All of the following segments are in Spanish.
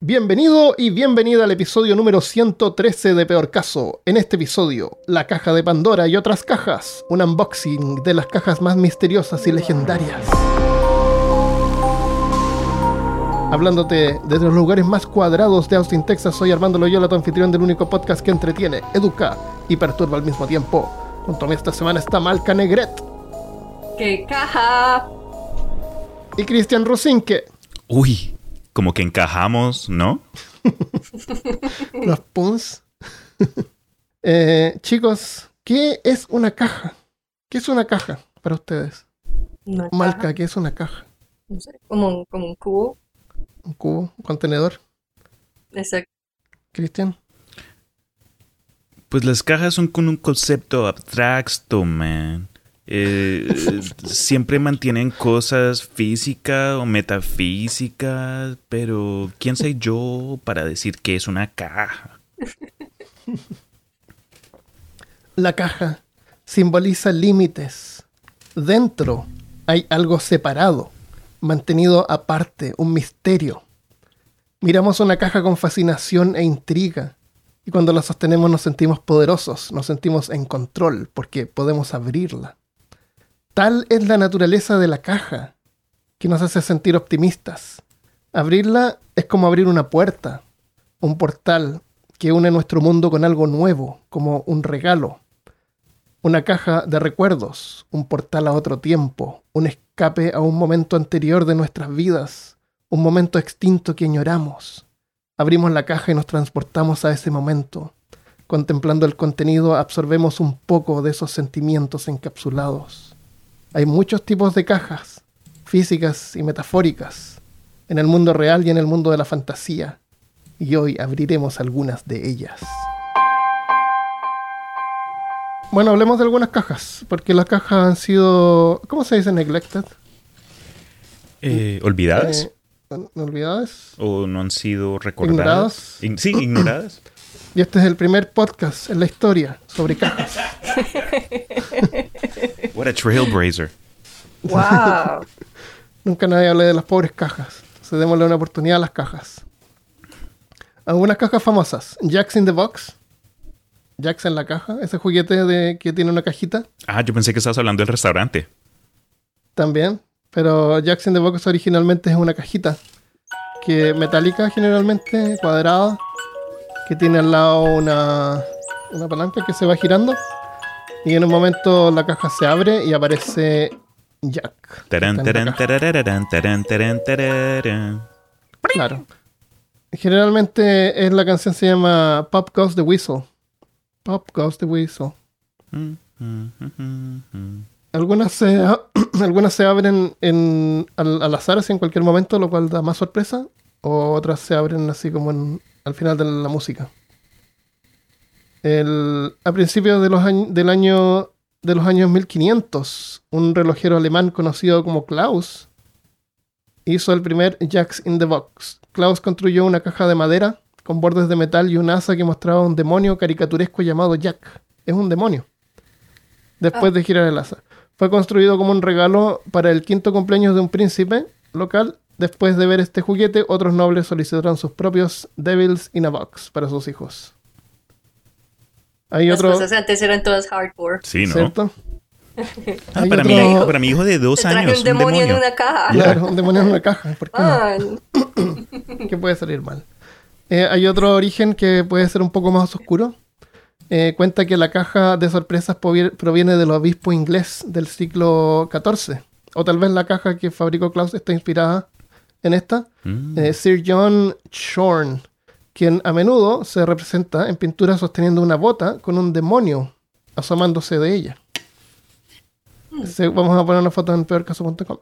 Bienvenido y bienvenida al episodio número 113 de Peor Caso. En este episodio, la caja de Pandora y otras cajas, un unboxing de las cajas más misteriosas y legendarias. Hablándote desde los lugares más cuadrados de Austin, Texas, soy Armando Loyola, tu anfitrión del único podcast que entretiene, educa y perturba al mismo tiempo. Junto a mí esta semana está Malca Negret ¡Qué caja! y Cristian Rosinque. Uy, como que encajamos, ¿no? Los puns. Eh, chicos, ¿qué es una caja? ¿Qué es una caja para ustedes? Una Malca, caja, ¿qué es una caja? no sé, como, un, como un cubo. ¿Un cubo? ¿Un contenedor? Exacto. Cristian. Pues las cajas son con un concepto abstracto, man. Eh, siempre mantienen cosas físicas o metafísicas, pero ¿quién soy yo para decir que es una caja? La caja simboliza límites. Dentro hay algo separado, mantenido aparte, un misterio. Miramos una caja con fascinación e intriga, y cuando la sostenemos nos sentimos poderosos, nos sentimos en control, porque podemos abrirla. Tal es la naturaleza de la caja, que nos hace sentir optimistas. Abrirla es como abrir una puerta, un portal que une nuestro mundo con algo nuevo, como un regalo una caja de recuerdos, un portal a otro tiempo, un escape a un momento anterior de nuestras vidas, un momento extinto que añoramos. Abrimos la caja y nos transportamos a ese momento. Contemplando el contenido absorbemos un poco de esos sentimientos encapsulados. Hay muchos tipos de cajas, físicas y metafóricas, en el mundo real y en el mundo de la fantasía, y hoy abriremos algunas de ellas. Bueno, hablemos de algunas cajas, porque las cajas han sido, ¿cómo se dice? Neglected. Eh, ¿Olvidadas? Eh, ¿Olvidadas? ¿O no han sido recordadas? Ignoradas. Ign- sí, ignoradas. Y este es el primer podcast en la historia sobre cajas. What a trailblazer. ¡Wow! Nunca nadie habla de las pobres cajas. Entonces démosle una oportunidad a las cajas. Algunas cajas famosas. Jax in the Box. Jax en la caja. Ese juguete de, que tiene una cajita. Ah, yo pensé que estabas hablando del restaurante. También. Pero Jax in the Box originalmente es una cajita. Que metálica generalmente, cuadrada. Que tiene al lado una, una palanca que se va girando. Y en un momento la caja se abre y aparece Jack. Tarán, tarán, tarán. Claro. Generalmente es la canción se llama Pop Goes the Whistle. Pop Goes the Whistle. Mm, mm, mm, mm. Algunas se, algunas se abren en, al, al azar, así en cualquier momento, lo cual da más sorpresa. O otras se abren así como en- al final de la música. El, a principios de los años, del año, de los años 1500, un relojero alemán conocido como Klaus hizo el primer Jacks in the Box. Klaus construyó una caja de madera con bordes de metal y un asa que mostraba un demonio caricaturesco llamado Jack. Es un demonio. Después de girar el asa. Fue construido como un regalo para el quinto cumpleaños de un príncipe local. Después de ver este juguete, otros nobles solicitaron sus propios Devils in a Box para sus hijos. Hay Las otro, cosas antes eran todas hardcore. Sí, ¿no? ¿cierto? Ah, para, otro- mi, para mi hijo de dos Te traje años, un demonio, en una caja. Claro, un demonio en una caja. ¿Por qué no? Que puede salir mal. Eh, hay otro origen que puede ser un poco más oscuro. Eh, cuenta que la caja de sorpresas proviene del obispo inglés del siglo XIV. O tal vez la caja que fabricó Klaus está inspirada en esta. Mm. Eh, Sir John Shorn, quien a menudo se representa en pintura sosteniendo una bota con un demonio asomándose de ella. Se- vamos a poner una foto en peorcaso.com.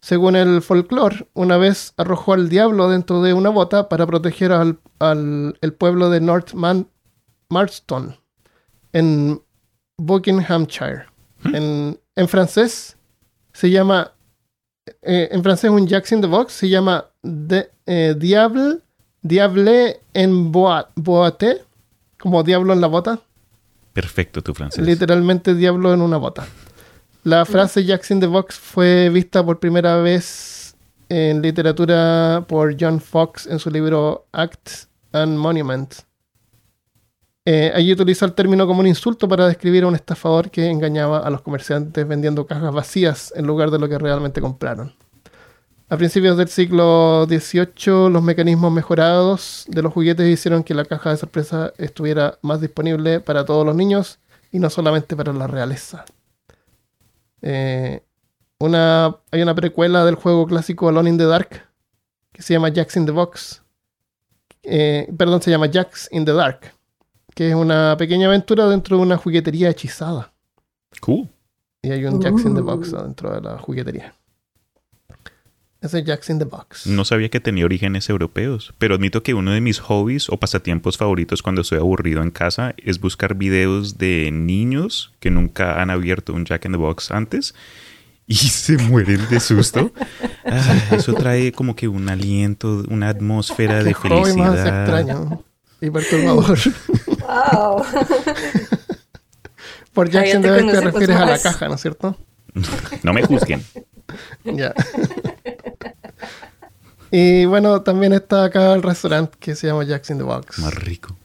Según el folclore, una vez arrojó al diablo dentro de una bota para proteger al, al- el pueblo de North Man- Marston, en Buckinghamshire. En, en francés se llama, eh, en francés un Jack in the Box se llama de, eh, Diable, Diable en boa- boate, como diablo en la bota. Perfecto tu francés. Literalmente diablo en una bota. La frase Jacks in the Box fue vista por primera vez en literatura por John Fox en su libro Acts and Monuments. Eh, allí utiliza el término como un insulto para describir a un estafador que engañaba a los comerciantes vendiendo cajas vacías en lugar de lo que realmente compraron. A principios del siglo XVIII, los mecanismos mejorados de los juguetes hicieron que la caja de sorpresa estuviera más disponible para todos los niños y no solamente para la realeza. Eh, hay una precuela del juego clásico Alone in the Dark que se llama Jacks in the Box. Eh, perdón, se llama Jacks in the Dark, que es una pequeña aventura dentro de una juguetería hechizada. Cool. Y hay un Jacks in the Box dentro de la juguetería. Ese es Jacks in the Box. No sabía que tenía orígenes europeos, pero admito que uno de mis hobbies o pasatiempos favoritos cuando estoy aburrido en casa es buscar videos de niños que nunca han abierto un Jack in the Box antes y se mueren de susto. Ah, eso trae como que un aliento, una atmósfera de Qué hobby felicidad. más extraño y perturbador. Wow. Por Ah, in te the Box te refieres a la caja, ¿no es cierto? No me juzguen. Ya. y bueno, también está acá el restaurante que se llama Jacks in the Box. Más rico.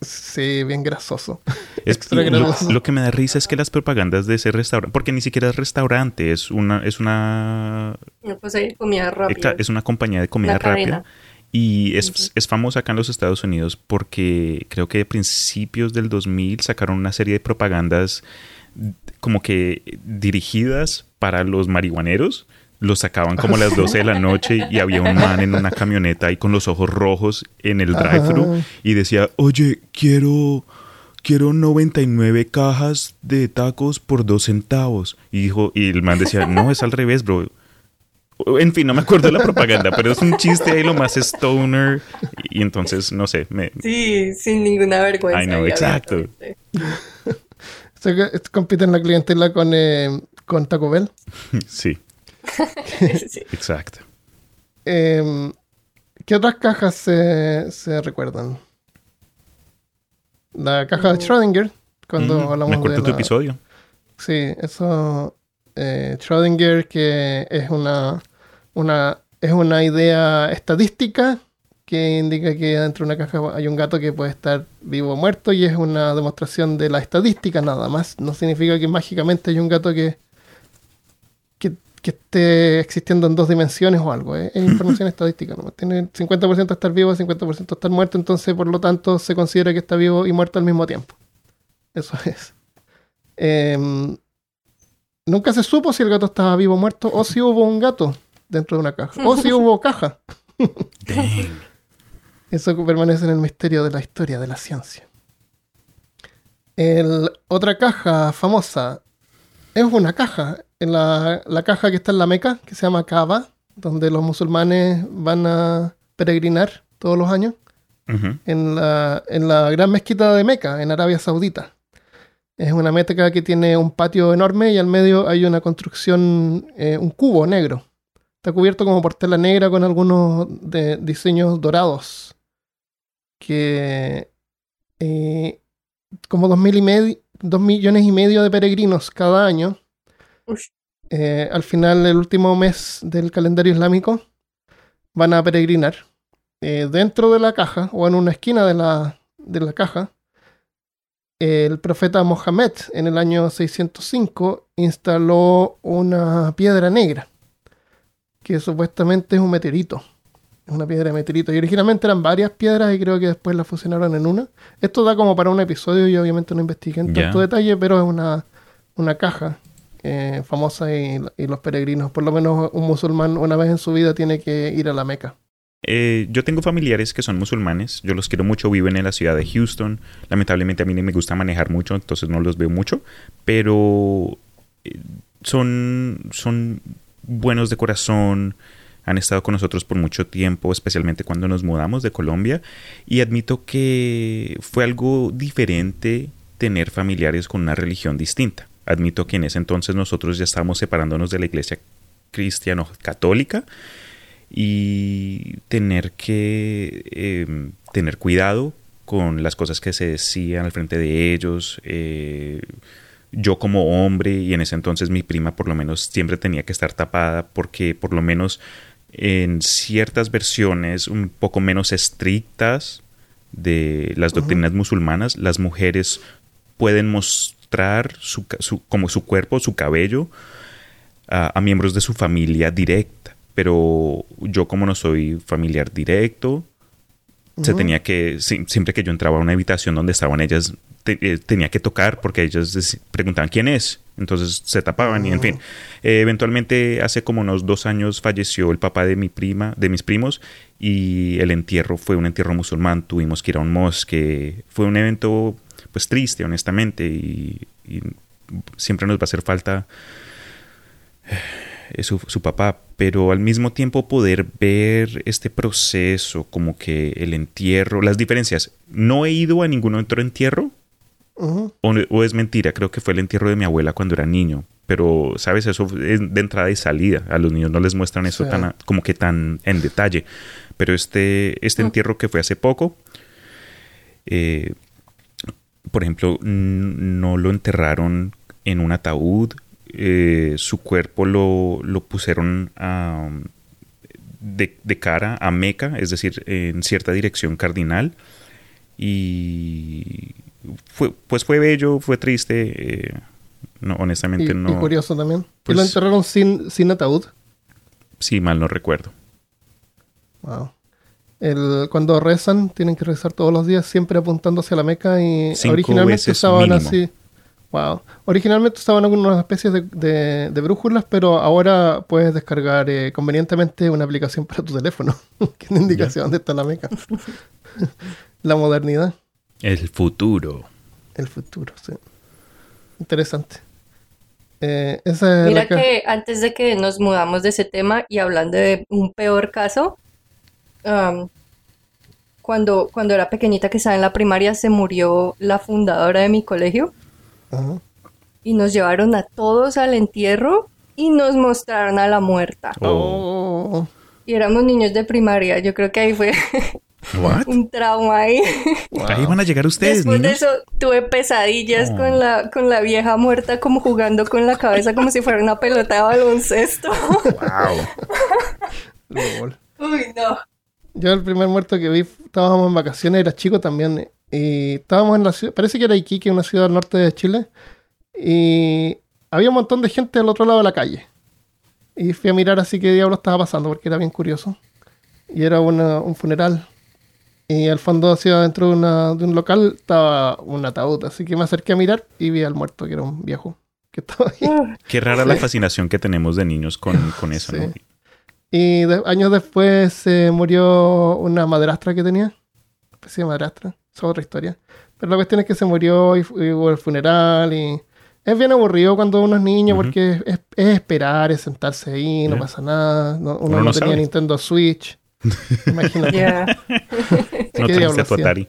Sí, bien grasoso. Es, Extra lo, grasoso. lo que me da risa es que las propagandas de ese restaurante, porque ni siquiera es restaurante, es una, es una, No, pues ahí comida rápida. es una compañía de comida Una cadena. Y es, es famosa acá en los Estados Unidos porque creo que a principios del 2000 sacaron una serie de propagandas como que dirigidas para los marihuaneros. Los sacaban como a las 12 de la noche y había un man en una camioneta ahí con los ojos rojos en el drive-thru y decía, oye, quiero, quiero 99 cajas de tacos por dos centavos. Y, dijo, y el man decía, no, es al revés, bro. En fin, no me acuerdo de la propaganda, pero es un chiste ahí lo más stoner. Y entonces, no sé, me... Sí, sin ninguna vergüenza. I know, y exacto. compiten la clientela con, eh, con Taco Bell. Sí, Sí. exacto. Eh, ¿Qué otras cajas se, se recuerdan? La caja de Schrödinger, cuando Mm, hablamos me acuerdo de de tu la- episodio. Sí, eso. Eh, Schrödinger, que es una, una, es una idea estadística que indica que dentro de una caja hay un gato que puede estar vivo o muerto y es una demostración de la estadística nada más. No significa que mágicamente hay un gato que, que, que esté existiendo en dos dimensiones o algo. ¿eh? Es información estadística. ¿no? Tiene 50% estar vivo, 50% estar muerto, entonces por lo tanto se considera que está vivo y muerto al mismo tiempo. Eso es. Em, nunca se supo si el gato estaba vivo o muerto o si hubo un gato dentro de una caja o si hubo caja. Eso permanece en el misterio de la historia de la ciencia. El- otra caja famosa es una caja. En la, la caja que está en la Meca, que se llama Kaaba, donde los musulmanes van a peregrinar todos los años, en la, en la gran mezquita de Meca, en Arabia Saudita. Es una meca que tiene un patio enorme y al medio hay una construcción, eh, un cubo negro. Está cubierto como por tela negra con algunos de- diseños dorados. Que eh, como dos, mil y medio, dos millones y medio de peregrinos cada año. Eh, al final, el último mes del calendario islámico, van a peregrinar. Dentro de la caja o en una esquina de la, de la caja, el profeta Mohammed en el año 605 instaló una piedra negra, que supuestamente es un meteorito. Es una piedra de meteorito. Y originalmente eran varias piedras y creo que después las fusionaron en una. Esto da como para un episodio y obviamente no investigué en tanto detalle, pero es una, una caja eh, famosa y, y los peregrinos, por lo menos un musulmán una vez en su vida tiene que ir a la Meca. Eh, yo tengo familiares que son musulmanes, yo los quiero mucho, viven en la ciudad de Houston. Lamentablemente a mí no me gusta manejar mucho, entonces no los veo mucho, pero eh, son, son buenos de corazón, han estado con nosotros por mucho tiempo, especialmente cuando nos mudamos de Colombia, y admito que fue algo diferente tener familiares con una religión distinta. Admito que en ese entonces nosotros ya estábamos separándonos de la iglesia cristiano-católica y tener que eh, tener cuidado con las cosas que se decían al frente de ellos. eh, yo como hombre y en ese entonces mi prima por lo menos siempre tenía que estar tapada porque por lo menos en ciertas versiones un poco menos estrictas de las doctrinas musulmanas, las mujeres pueden mostrar su, su- como su cuerpo, su cabello a, a miembros de su familia directa. Pero yo como no soy familiar directo, se tenía que, si- siempre que yo entraba a una habitación donde estaban ellas, te- eh, tenía que tocar porque ellas preguntaban quién es. Entonces se tapaban y en fin. Eh, eventualmente hace como unos dos años falleció el papá de mi prima, de mis primos, y el entierro fue un entierro musulmán. Tuvimos que ir a un mosque. Fue un evento pues triste, honestamente, y, y siempre nos va a hacer falta eh, su, su papá, pero al mismo tiempo poder ver este proceso, como que el entierro, las diferencias. No he ido a ningún otro entierro, o, o es mentira, creo que fue el entierro de mi abuela cuando era niño. Pero, ¿sabes? Eso es de entrada y salida. A los niños no les muestran eso Sí. tan a- como que tan en detalle. Pero este, este entierro que fue hace poco, eh, por ejemplo, no lo enterraron en un ataúd. Eh, su cuerpo lo, lo pusieron a, de, de cara a Meca, es decir, en cierta dirección cardinal. Y fue, pues fue bello, fue triste. eh, no, Y, honestamente y no. curioso también. y Pues- lo enterraron sin, sin ataúd. Sí, mal no recuerdo. Wow. El, cuando rezan, tienen que rezar todos los días, siempre apuntando hacia la Meca. Y Cinco originalmente veces mínimo. así. Wow. Originalmente usaban algunas especies de, de- de brújulas, pero ahora puedes descargar eh, convenientemente una aplicación para tu teléfono que te indica hacia dónde está la Meca. la modernidad, El futuro. el futuro, sí. Interesante. Eh, esa es Mira que antes de que nos mudamos de ese tema y hablando de un peor caso, am, cuando, cuando era pequeñita que estaba en la primaria se murió la fundadora de mi colegio Ajá. y nos llevaron a todos al entierro y nos mostraron a la muerta. Oh. Y éramos niños de primaria, yo creo que ahí fue ¿What? un trauma ahí. Ahí van a llegar ustedes, Después de eso tuve pesadillas Oh. con la, con la vieja muerta como jugando con la cabeza como si fuera una pelota de baloncesto. Wow. Lol. Uy, no. Yo el primer muerto que vi, estábamos en vacaciones, era chico también, y estábamos en la ciudad, parece que era Iquique, una ciudad al norte de Chile, y había un montón de gente al otro lado de la calle. Y fui a mirar así qué diablo estaba pasando, porque era bien curioso. Y era una- un funeral. Y al fondo, hacia dentro de, una- de un local, estaba un ataúd, así que me acerqué a mirar y vi al muerto, que era un viejo, que estaba ahí. Qué rara la fascinación que tenemos de niños con, con eso, Sí. ¿no? Y de- años después se murió una madrastra que tenía. Una especie de madrastra. Es otra historia. Pero la cuestión es que se murió y, y hubo el funeral y... Es bien aburrido cuando uno es niño Ujú. porque es, es esperar, es sentarse ahí, no Ya. pasa nada. No- uno, Uno no, no tenía sabe. Nintendo Switch. Imagínate. Ya. No ¿Qué.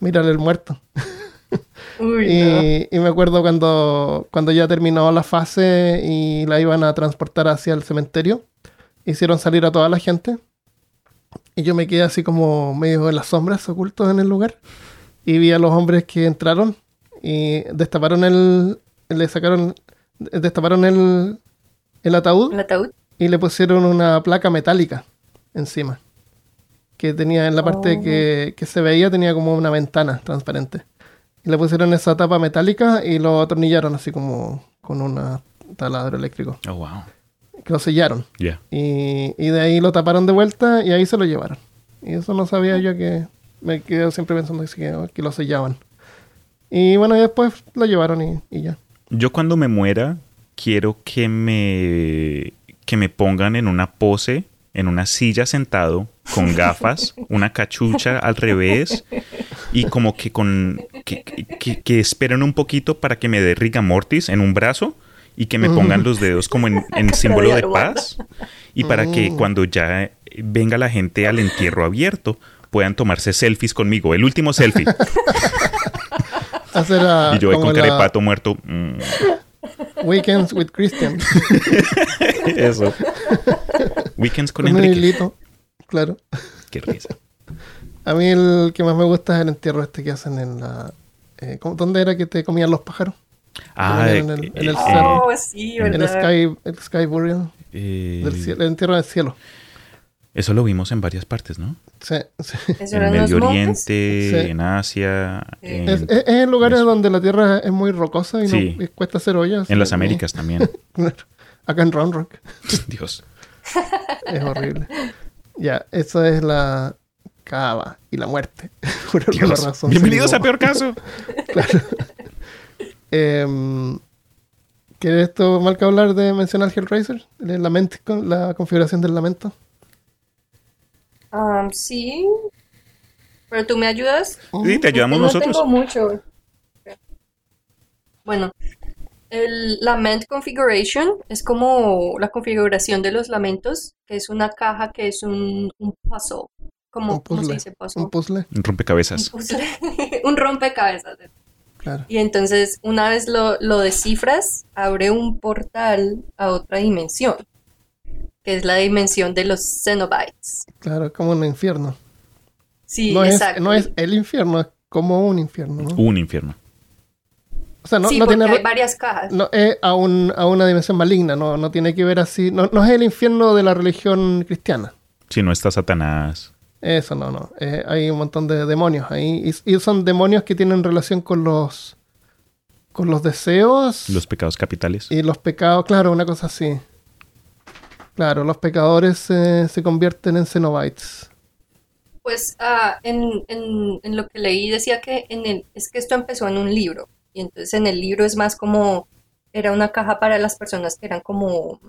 Mírale el muerto. Uy, no. Y, y me acuerdo cuando, cuando ya terminó la fase y la iban a transportar hacia el cementerio, hicieron salir a toda la gente. Y yo me quedé así como medio en las sombras, ocultos en el lugar. Y vi a los hombres que entraron y destaparon el. Le sacaron. Destaparon el, el ataúd ¿El ataúd? y le pusieron una placa metálica encima. Que tenía en la parte Oh. que, que se veía, tenía como una ventana transparente. Y le pusieron esa tapa metálica y lo atornillaron así como con un taladro eléctrico. Oh, wow. Que lo sellaron. Ya. Y, y de ahí lo taparon de vuelta y ahí se lo llevaron. Y eso no sabía yo que me quedé siempre pensando que, que- que lo sellaban. Y bueno, y después lo llevaron y, y ya. Yo cuando me muera, quiero que me, que me pongan en una pose, en una silla sentado, con gafas, una cachucha al revés, y como que con que, que- que esperen un poquito para que me dé riga mortis en un brazo y que me pongan los dedos como en, en símbolo de paz. Y para que cuando ya venga la gente al entierro abierto, puedan tomarse selfies conmigo. El último selfie. Y yo voy con la carepato muerto. Mm, Weekends with Christian. Eso. Weekends con Enrique. hilito. Claro. Qué risa. A mí el que más me gusta es el entierro este que hacen en la... eh, ¿cómo- ¿Dónde era que te comían los pájaros? Ah, en el- en el eh, cerro. Oh, sí, en El ¿verdad? Sky, el sky Burial. eh, Del cielo, el entierro del cielo. Eso lo vimos en varias partes, ¿no? Sí, sí. ¿Eso En el Medio? Oriente, Sí. en Asia, Sí. en, Es, en lugares Eso. donde la tierra es muy rocosa y, no- y cuesta hacer hoyos. en las. Américas también. Acá en Round Rock. Dios. Es horrible. ya, eso es la cava y la muerte. Por alguna Dios. razón. Bienvenidos a Peor Caso. Em, ¿Quieres esto, Malca, hablar de mencionar Hellraiser? El lamento, con la configuración del lamento. Um, sí. Pero tú me ayudas. Sí, te ayudamos no nosotros. tengo mucho. Bueno, el Lament Configuration es como la configuración de los lamentos, que es una caja que es un, un puzzle. Como, Un ¿Cómo se puzzle. dice puzzle? Un puzzle, Un rompecabezas. Un puzzle. un rompecabezas. Claro. Y entonces, una vez lo, lo descifras, abre un portal a otra dimensión, que es la dimensión de los Cenobites. Claro, es como un infierno. Sí, no, es, exacto. no es el infierno, es como un infierno. ¿no? Un infierno. O sea, no, sí, no tiene. hay varias cajas. No, es a, un- a una dimensión maligna, no, no tiene que ver así. No, no es el infierno de la religión cristiana. Si no está Satanás. Eso no, no. Eh, hay un montón de demonios ahí. Y, y son demonios que tienen relación con los. con los deseos Los pecados capitales. y los pecados. Claro, una cosa así. Claro, los pecadores eh, se convierten en cenobites. Pues ah, en, en- en lo que leí decía que en el, es que esto empezó en un libro. Y entonces en el libro es más como, era una caja para las personas que eran como,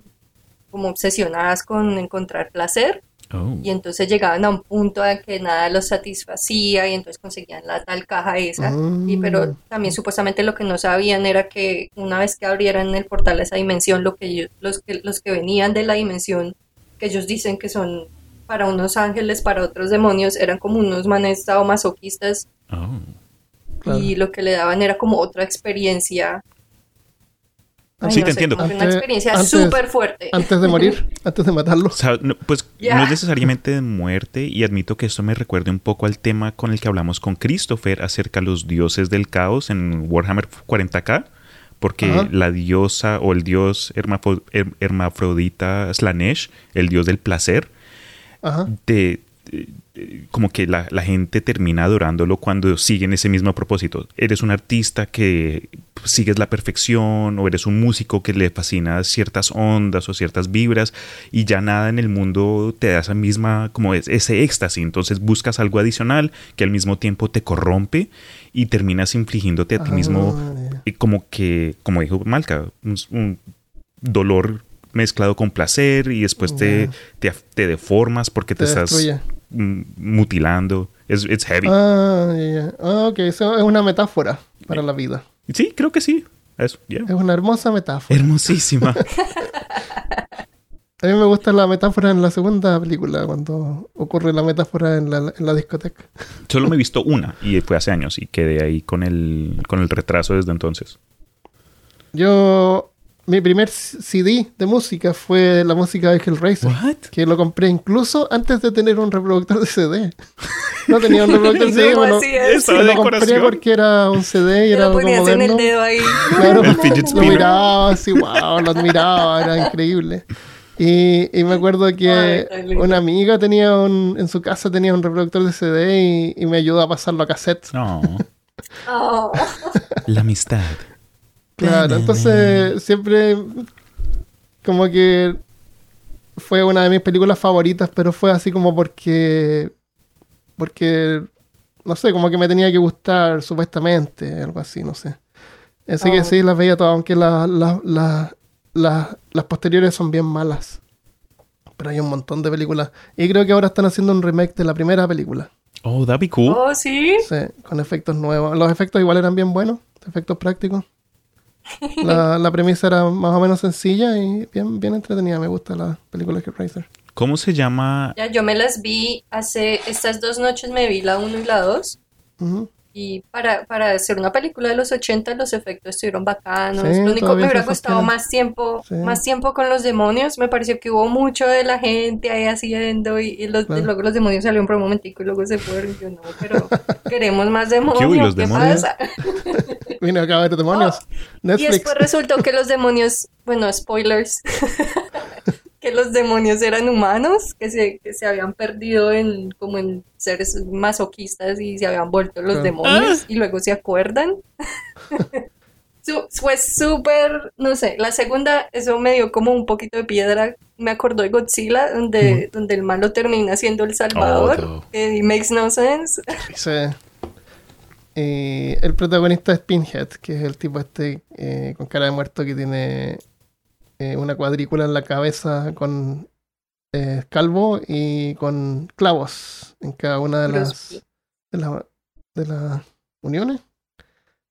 como obsesionadas con encontrar placer. Oh. Y entonces llegaban a un punto en que nada los satisfacía y entonces conseguían la tal caja esa. Y pero Mm. también supuestamente lo que no sabían era que una vez que abrieran el portal a esa dimensión, lo que ellos- los que los que venían de la dimensión, que ellos dicen que son para unos ángeles, para otros demonios, eran como unos manes masoquistas Oh. Claro. y lo que le daban era como otra experiencia. Ay, Sí, no te sé, entiendo. como que una Antes- experiencia antes- súper fuerte. Antes de morir, antes de matarlo. O sea, no, pues no es necesariamente de muerte y admito que esto me recuerda un poco al tema con el que hablamos con Christopher acerca de los dioses del caos en Warhammer 40k, porque Ajá. la diosa o el dios hermafo- her- hermafrodita Slanesh, el dios del placer, Ajá. te, como que la, la gente termina adorándolo cuando siguen ese mismo propósito. Eres un artista que sigues la perfección o eres un músico que le fascina ciertas ondas o ciertas vibras y ya nada en el mundo te da esa misma como es- ese éxtasis. Entonces buscas algo adicional que al mismo tiempo te corrompe y terminas infligiéndote a ti Ah, mismo y como que, como dijo Malca, un, un dolor mezclado con placer y después te, te, te deformas porque te, Te estás destruye. Mm, mutilando. Es it's heavy. Ah, ya, ya. Ah, ok, eso es una metáfora para la vida. Sí, creo que sí. Eso, yeah. Es una hermosa metáfora. Hermosísima. A mí me gusta la metáfora en la segunda película, cuando ocurre la metáfora en la, en la discoteca. Solo me he visto una y fue hace años y quedé ahí con el, con el retraso desde entonces. Yo, mi primer CD de música fue la música de Hellraiser, What? que lo compré incluso antes de tener un reproductor de CD. No tenía un reproductor de CD, ¿Cómo bueno, así es? Estaba lo compré decoración. porque era un CD y era lo algo ponías en el moderno. dedo ahí. Claro, El fidget lo miraba así, wow, lo admiraba, era increíble. Y, y me acuerdo que una amiga tenía un, en su casa tenía un reproductor de CD y, y me ayudó a pasarlo a cassette. No. Oh. La amistad. Claro, entonces siempre como que fue una de mis películas favoritas, pero fue así como porque porque no sé, como que me tenía que gustar supuestamente, algo así, no sé. Así que Oh. sí, las veía todas, aunque la- la- la- la- las posteriores son bien malas. Pero hay un montón de películas. Y creo que ahora están haciendo un remake de la primera película. Oh, that'd be cool. Oh, sí. Sí, con efectos nuevos. Los efectos igual eran bien buenos, efectos prácticos. La, la premisa era más o menos sencilla y bien, bien entretenida. Me gusta la película de Racer. ¿Cómo se llama? Ya, yo me las vi hace estas dos noches, me vi la 1 y la 2. Y para, para hacer una película de los 80 los efectos estuvieron bacanos. Sí, Lo único todavía me hubiera sostienen. más tiempo, Sí. más tiempo con los demonios. Me pareció que hubo mucho de la gente ahí haciendo y, y los, Claro. y luego los demonios salieron por un momentico y luego se fueron. Yo no, pero queremos más ¿Qué demonios. los ¿Qué demonios? pasa? Vino acá a ver demonios. Y Netflix. después resultó que los demonios, bueno, spoilers, que los demonios eran humanos, que se, que se habían perdido en como en seres masoquistas y se habían vuelto los Ah. demonios y luego se acuerdan. Su- Fue súper, no sé, la segunda, eso me dio como un poquito de piedra. Me acordó de Godzilla, donde, donde el malo termina siendo el salvador. Oh, no. it makes no sense. Dice, eh, el protagonista es Pinhead, que es el tipo este eh, con cara de muerto que tiene eh, una cuadrícula en la cabeza con eh, calvo y con clavos en cada una de las, de, la- de las uniones,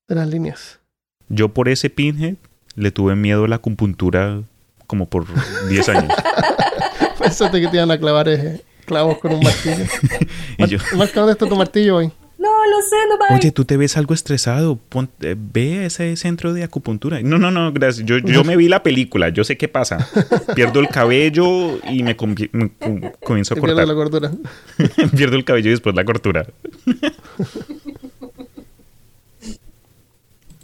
de las líneas. Yo por ese pinhead le tuve miedo a la acupuntura como por 10 años. Pensaste que te iban a clavar eh, clavos con un martillo. Y yo, Mar- Marca, ¿dónde está tu martillo hoy? No, lo sé, no va. oye, tú te ves algo estresado. Pon- eh, ve a ese centro de acupuntura. No, no, no, gracias. Yo, yo me vi la película. Yo sé qué pasa. Pierdo el cabello y me, convi- me com- comienzo a cortar. la cordura. Pierdo el cabello y después la cortura.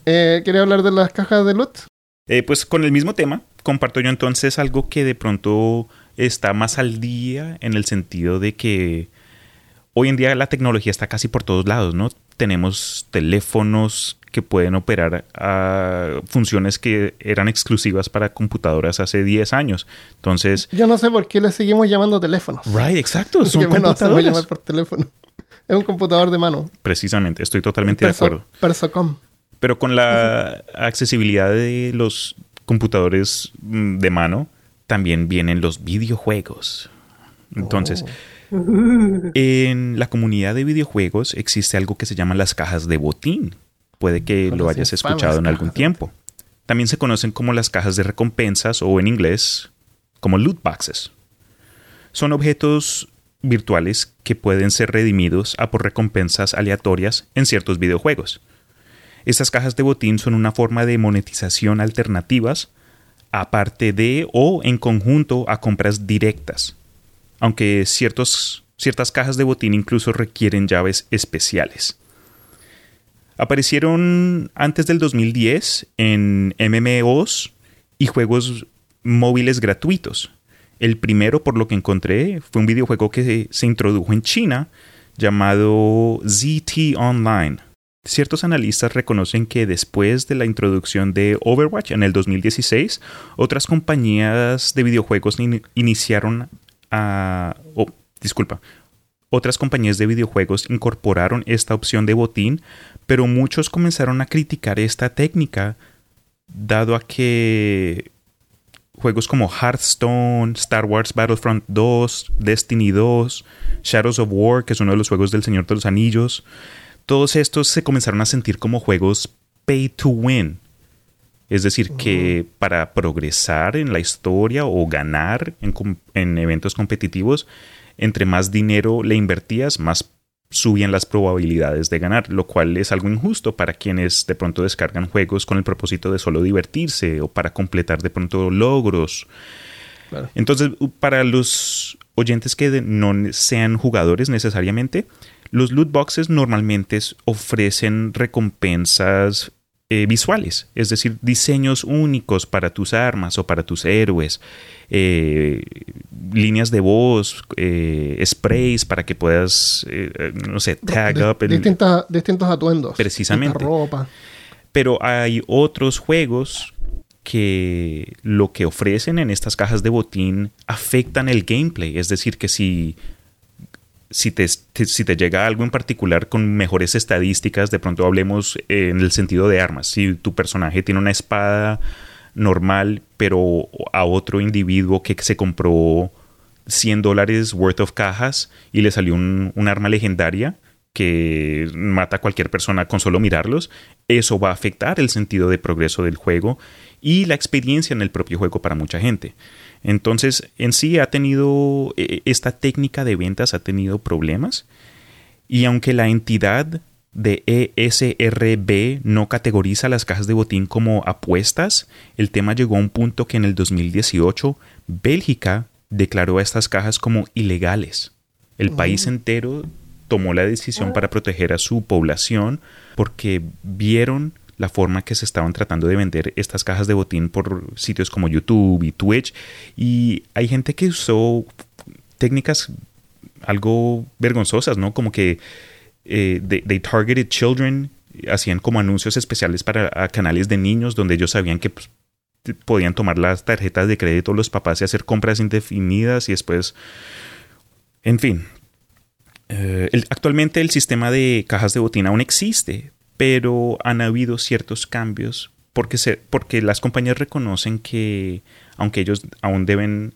Eh, ¿Quería hablar de las cajas de loot? Eh, pues con el mismo tema, comparto yo entonces algo que de pronto está más al día en el sentido de que hoy en día la tecnología está casi por todos lados, ¿no? Tenemos teléfonos que pueden operar a funciones que eran exclusivas para computadoras hace 10 años. Entonces, Yo no sé por qué le seguimos llamando teléfonos. right, exacto, son que menos hacemos computadoras. llamar por teléfono. Es un computador de mano. Precisamente, estoy totalmente de acuerdo. Persocom. Pero con la accesibilidad de los computadores mm, de mano, también vienen los videojuegos. Entonces, Oh. En la comunidad de videojuegos existe algo que se llama las cajas de botín. Puede que lo hayas infames escuchado en algún tiempo. También se conocen como las cajas de recompensas o en inglés como loot boxes. Son objetos virtuales que pueden ser redimidos a por recompensas aleatorias en ciertos videojuegos. Estas cajas de botín son una forma de monetización alternativas aparte de o en conjunto a compras directas, aunque ciertas cajas de botín incluso requieren llaves especiales. Aparecieron antes del 2010 en MMOs y juegos móviles gratuitos. El primero, por lo que encontré, fue un videojuego que se introdujo en China llamado ZT Online. Ciertos analistas reconocen que después de la introducción de Overwatch en el 2016, otras compañías de videojuegos in- iniciaron disculpa. Otras compañías de videojuegos incorporaron esta opción de botín, pero muchos comenzaron a criticar esta técnica, dado a que juegos como Hearthstone, Star Wars Battlefront 2, Destiny 2, Shadows of War, que es uno de los juegos del Señor de los Anillos, todos estos se comenzaron a sentir como juegos pay to win. Es decir, que para progresar en la historia o ganar en, en eventos competitivos, entre más dinero le invertías, más subían las probabilidades de ganar, lo cual es algo injusto para quienes de pronto descargan juegos con el propósito de solo divertirse o para completar de pronto logros. Claro. Entonces, para los oyentes que no sean jugadores necesariamente, los loot boxes normalmente ofrecen recompensas eh, visuales, es decir, diseños únicos para tus armas o para tus héroes, eh, líneas de voz, eh, sprays para que puedas, no sé, tag Di- up. el- distintas- distintos atuendos. Precisamente. ropa. pero hay otros juegos que lo que ofrecen en estas cajas de botín afectan el gameplay. Es decir, que si, si, te, si te llega algo en particular con mejores estadísticas, de pronto hablemos en el sentido de armas. Si tu personaje tiene una espada normal, pero a otro individuo que se compró 100 dólares worth of cajas y le salió un, un arma legendaria que mata a cualquier persona con solo mirarlos, eso va a afectar el sentido de progreso del juego y la experiencia en el propio juego para mucha gente. Entonces, en sí ha tenido, eh, esta técnica de ventas ha tenido problemas. Y aunque la entidad de E ESRB no categoriza las cajas de botín como apuestas, el tema llegó a un punto que en el 2018 Bélgica declaró a estas cajas como ilegales. El país entero tomó la decisión para proteger a su población porque vieron la forma que se estaban tratando de vender estas cajas de botín por sitios como YouTube y Twitch. Y hay gente que usó técnicas algo vergonzosas, ¿no? Como que eh, they, targeted children, hacían como anuncios especiales para canales de niños donde ellos sabían que pues, podían tomar las tarjetas de crédito los papás y hacer compras indefinidas y después, en fin. Eh, actualmente el sistema de cajas de botín aún existe, pero han habido ciertos cambios porque, se, porque las compañías reconocen que aunque ellos aún deben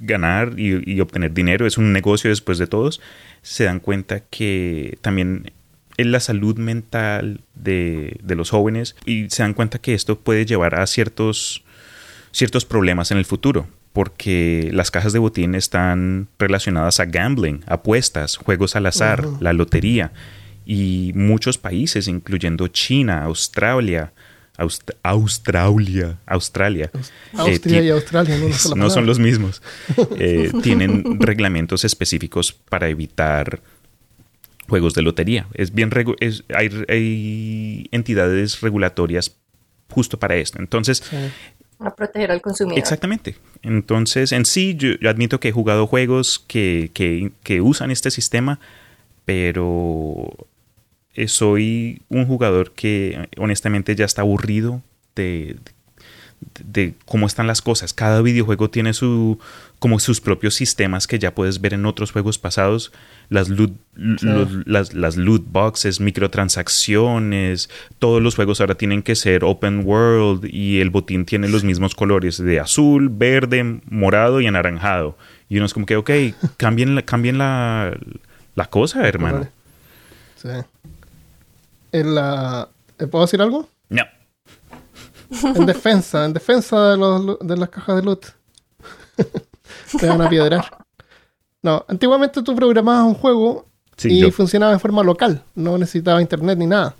ganar y, obtener dinero, es un negocio después de todos, se dan cuenta que también en la salud mental de, de, los jóvenes y se dan cuenta que esto puede llevar a ciertos, ciertos problemas en el futuro porque las cajas de botín están relacionadas a gambling, apuestas, juegos al azar, la lotería y muchos países, incluyendo China, Australia, Australia, Australia. Austria y Australia no, son los mismos. Eh, tienen reglamentos específicos para evitar juegos de lotería. Es bien hay, entidades regulatorias justo para esto. Entonces, a proteger al consumidor. Exactamente. Entonces, en sí, yo, admito que he jugado juegos que, que, usan este sistema, pero eh, soy un jugador que honestamente ya está aburrido de, de cómo están las cosas. Cada videojuego tiene su como sus propios sistemas que ya puedes ver en otros juegos pasados. Las loot, las, las, loot boxes, microtransacciones, todos los juegos ahora tienen que ser open world y el botín tiene los mismos colores de azul, verde, morado y anaranjado. Y uno es como que, ok, cambien la, cambien la, la cosa, hermano. Sí. En la... ¿Puedo decir algo? No en defensa, en defensa de, los, de las cajas de loot. Te van a piedrar. No, antiguamente tú programabas un juego y funcionaba de forma local, no necesitaba internet ni nada.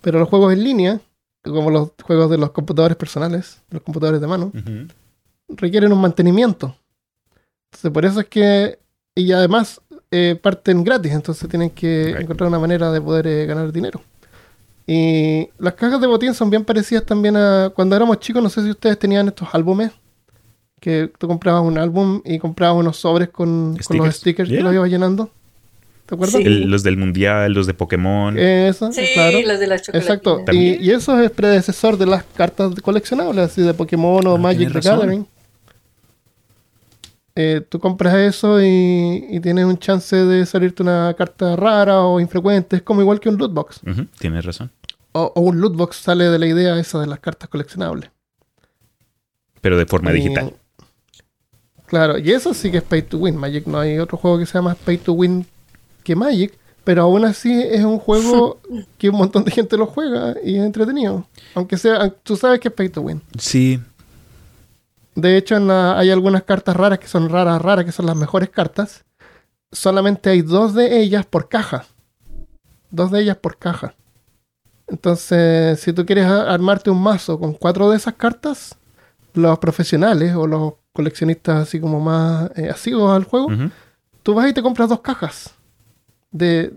Pero los juegos en línea, como los juegos de los computadores personales, los computadores de mano, requieren un mantenimiento. Entonces, por eso es que. Y además eh, parten gratis, entonces tienen que encontrar una manera de poder eh, ganar dinero. Y las cajas de botín son bien parecidas también a cuando éramos chicos. No sé si ustedes tenían estos álbumes que tú comprabas un álbum y comprabas unos sobres con, los stickers que los ibas llenando. ¿Te acuerdas? los del mundial, los de Pokémon. Eso, sí, claro. los de las Exacto. Y, eso es predecesor de las cartas coleccionables, así de Pokémon o ah, Magic the Gathering. Eh, tú compras eso y, tienes un chance de salirte una carta rara o infrecuente. Es como igual que un loot box. tienes razón o, un loot box sale de la idea esa de las cartas coleccionables. Pero de forma digital. Claro, y eso sí que es pay to win. Magic no hay otro juego que sea más pay to win que Magic, pero aún así es un juego que un montón de gente lo juega y es entretenido. Aunque sea, tú sabes que es pay to win. Sí. De hecho, hay algunas cartas raras que son raras, raras, que son las mejores cartas. Solamente hay dos de ellas por caja. Dos de ellas por caja. Entonces, si tú quieres armarte un mazo con cuatro de esas cartas, los profesionales o los coleccionistas así como más eh, asiduos al juego, tú vas y te compras dos cajas de,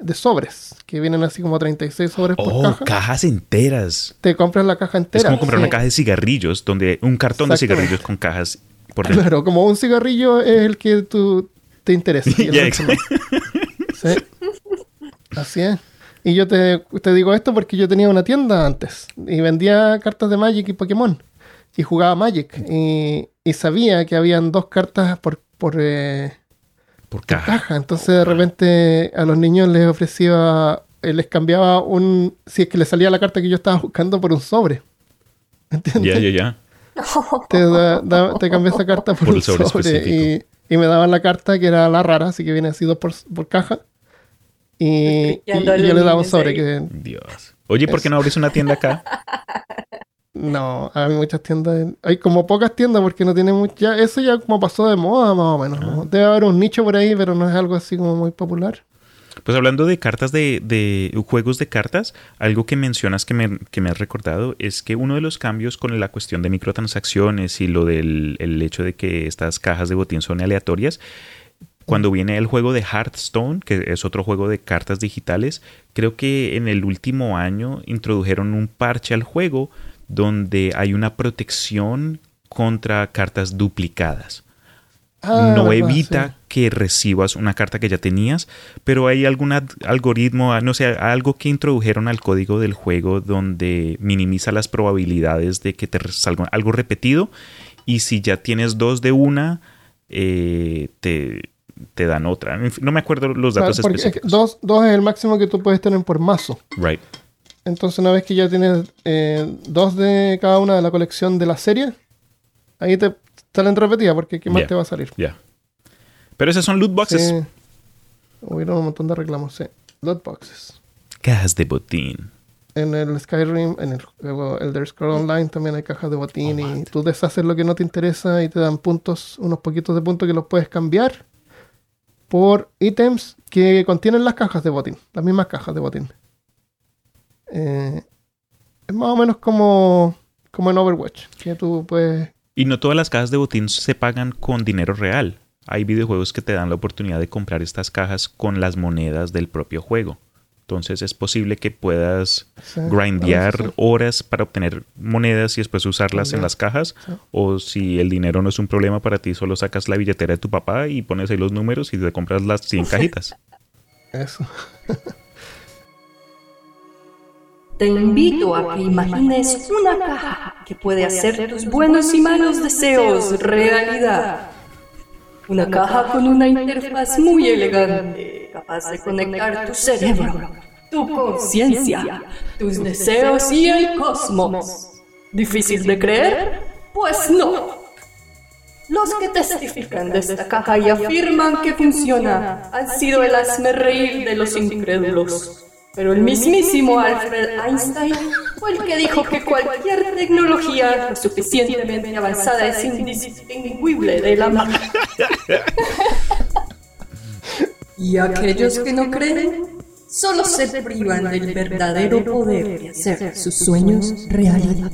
de, sobres, que vienen así como 36 sobres por oh, caja. cajas enteras. Te compras la caja entera. Es como comprar una caja de cigarrillos, donde un cartón de cigarrillos con cajas por dentro. Claro, como un cigarrillo es el que tú te interesa. sí. Así es. Y yo te, digo esto porque yo tenía una tienda antes y vendía cartas de Magic y Pokémon. Y jugaba Magic. Y, sabía que habían dos cartas por, por, eh, por, caja. Entonces de repente a los niños les ofrecía, eh, les cambiaba un, si es que les salía la carta que yo estaba buscando por un sobre. ¿Entiendes? Ya, ya, ya. Te, cambié esa carta por, un sobre, y, y, me daban la carta que era la rara, así que viene así dos por, por caja. Y, yo le daba un sobre que... Dios. Oye, ¿por qué no abres una tienda acá? No, hay muchas tiendas. Hay como pocas tiendas porque no tiene mucha. Eso ya como pasó de moda, más o menos. Ah. Debe haber un nicho por ahí, pero no es algo así como muy popular. Pues hablando de cartas de, de juegos de cartas, algo que mencionas que me, que me, has recordado es que uno de los cambios con la cuestión de microtransacciones y lo del el hecho de que estas cajas de botín son aleatorias cuando viene el juego de Hearthstone, que es otro juego de cartas digitales, creo que en el último año introdujeron un parche al juego donde hay una protección contra cartas duplicadas. Ah, no evita sí. que recibas una carta que ya tenías, pero hay algún algoritmo, ah, no sé, algo que introdujeron al código del juego donde minimiza las probabilidades de que te salga algo repetido y si ya tienes dos de una, eh, te, te dan otra. No me acuerdo los Claro, datos porque es que específicos. dos, dos es el máximo que tú puedes tener por mazo. Right. Entonces, una vez que ya tienes eh, dos de cada una de la colección de la serie, ahí te salen repetidas, porque ¿qué más te va a salir? Ya. Pero esas son loot boxes. Sí. Hubieron un montón de reclamos, sí. Loot boxes. Cajas de botín. En el Skyrim, en el juego Elder Scrolls Online también hay cajas de botín y tú deshaces lo que no te interesa y te dan puntos, unos poquitos de puntos que los puedes cambiar por ítems que contienen las cajas de botín, las mismas cajas de botín. Eh, es más o menos como, como en Overwatch, que tú puedes... Y no todas las cajas de botín se pagan con dinero real. Hay videojuegos que te dan la oportunidad de comprar estas cajas con las monedas del propio juego. Entonces es posible que puedas sí, grindear sí, horas para obtener monedas y después usarlas en las cajas. O si el dinero no es un problema para ti, solo sacas la billetera de tu papá y pones ahí los números y te compras las 100 cajitas. Eso. Te invito a que imagines una caja que puede hacer tus buenos y malos deseos realidad. Una caja con una interfaz muy elegante, capaz de conectar tu cerebro, tu conciencia, tus deseos y el cosmos. ¿Difícil de creer? Pues no. Los que testifican de esta caja y afirman que funciona han sido el reír de los incrédulos. Pero el mismísimo Alfred Einstein fue el que dijo que cualquier tecnología lo suficientemente avanzada es indistinguible de la magia. y aquellos que no creen solo se privan del verdadero poder de hacer sus sueños realidad.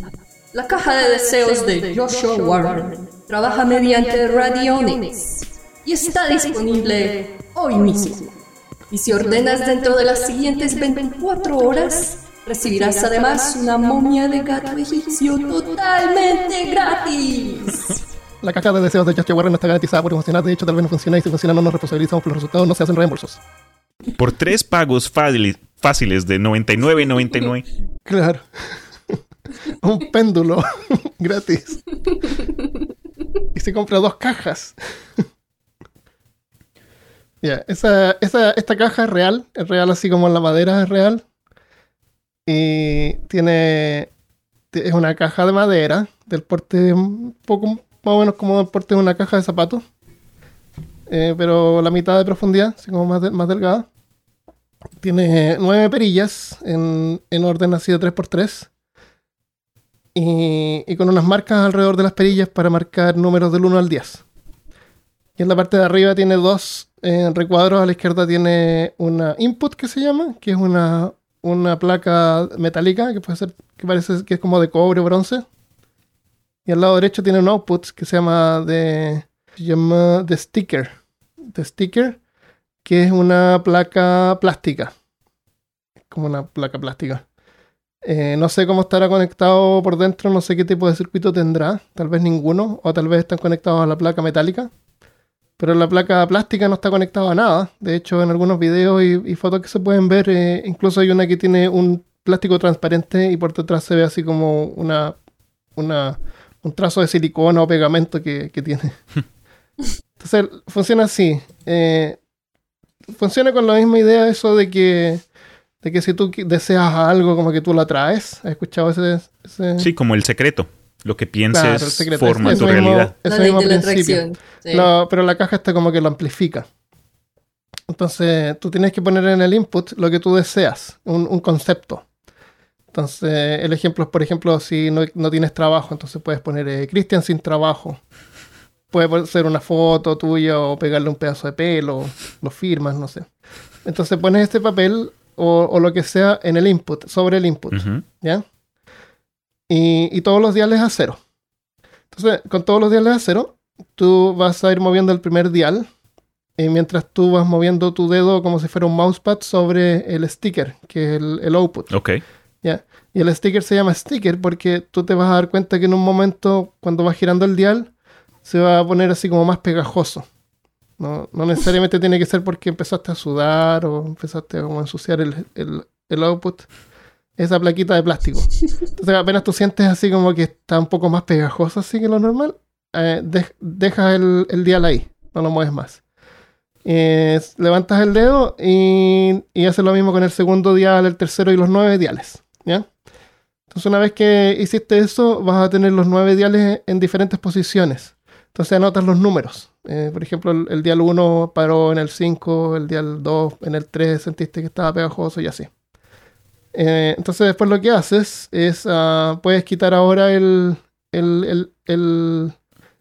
La caja de deseos de Joshua Warren trabaja mediante Radionics y está disponible hoy mismo. Y si ordenas dentro de las siguientes 24 horas, recibirás además una momia de gato egipcio totalmente gratis. La caja de deseos de Joshua Warren no está garantizada por emocionar. De hecho, tal vez no funciona y si funciona no nos responsabilizamos por los resultados, no se hacen reembolsos. Por tres pagos fácil- fáciles de 99.99. Claro. Un péndulo gratis. Y se compra dos cajas. Ya, esa, esa, esta caja es real, es real así como la madera es real. Y tiene, es una caja de madera del porte un poco más o menos como el porte de una caja de zapatos. Eh, pero la mitad de profundidad, así como más, más delgada. Tiene nueve perillas en, en orden así de 3x3. Y, y con unas marcas alrededor de las perillas para marcar números del 1 al 10. Y en la parte de arriba tiene dos eh, recuadros. A la izquierda tiene una input que se llama, que es una, una placa metálica que puede ser, que parece que es como de cobre o bronce. Y al lado derecho tiene un output que se llama de, se llama de sticker. De sticker, que es una placa plástica. Como una placa plástica. Eh, no sé cómo estará conectado por dentro, no sé qué tipo de circuito tendrá, tal vez ninguno, o tal vez están conectados a la placa metálica. Pero la placa plástica no está conectada a nada. De hecho, en algunos videos y, y fotos que se pueden ver, eh, incluso hay una que tiene un plástico transparente y por detrás se ve así como una, una un trazo de silicona o pegamento que, que tiene. Entonces, funciona así. Eh, funciona con la misma idea eso de que de que si tú deseas algo, como que tú lo atraes. ¿Has escuchado ese? ese- Sí, como el secreto. Lo que pienses Claro, forma Es- tu mismo- realidad. La ley mismo de principio. atracción. sí. No, pero la caja está como que lo amplifica. Entonces, tú tienes que poner en el input lo que tú deseas, un, un concepto. Entonces, el ejemplo es, por ejemplo, si no, no tienes trabajo, entonces puedes poner eh, Cristian sin trabajo. Puede ser una foto tuya o pegarle un pedazo de pelo, lo firmas, no sé. Entonces pones este papel o, o lo que sea en el input, sobre el input. ¿ya? Y, y todos los diales a cero. Entonces, con todos los diales a cero, tú vas a ir moviendo el primer dial eh, mientras tú vas moviendo tu dedo como si fuera un mousepad sobre el sticker, que es el, el output. Ok. ¿ya? Y el sticker se llama sticker porque tú te vas a dar cuenta que en un momento, cuando vas girando el dial, se va a poner así como más pegajoso. No, no necesariamente tiene que ser porque empezaste a sudar o empezaste a como ensuciar el, el, el output. Esa plaquita de plástico. Entonces apenas tú sientes así como que está un poco más pegajoso así que lo normal, eh, dej- dejas el, el dial ahí, no lo mueves más. Eh, levantas el dedo y, y haces lo mismo con el segundo dial, el tercero y los nueve diales. ¿ya? Entonces una vez que hiciste eso, vas a tener los nueve diales en diferentes posiciones. Entonces anotas los números. Eh, por ejemplo, el, el dial 1 paró en el 5, el dial 2 en el 3, sentiste que estaba pegajoso y así. Eh, entonces después lo que haces es, ah, puedes quitar ahora el, el, el, el,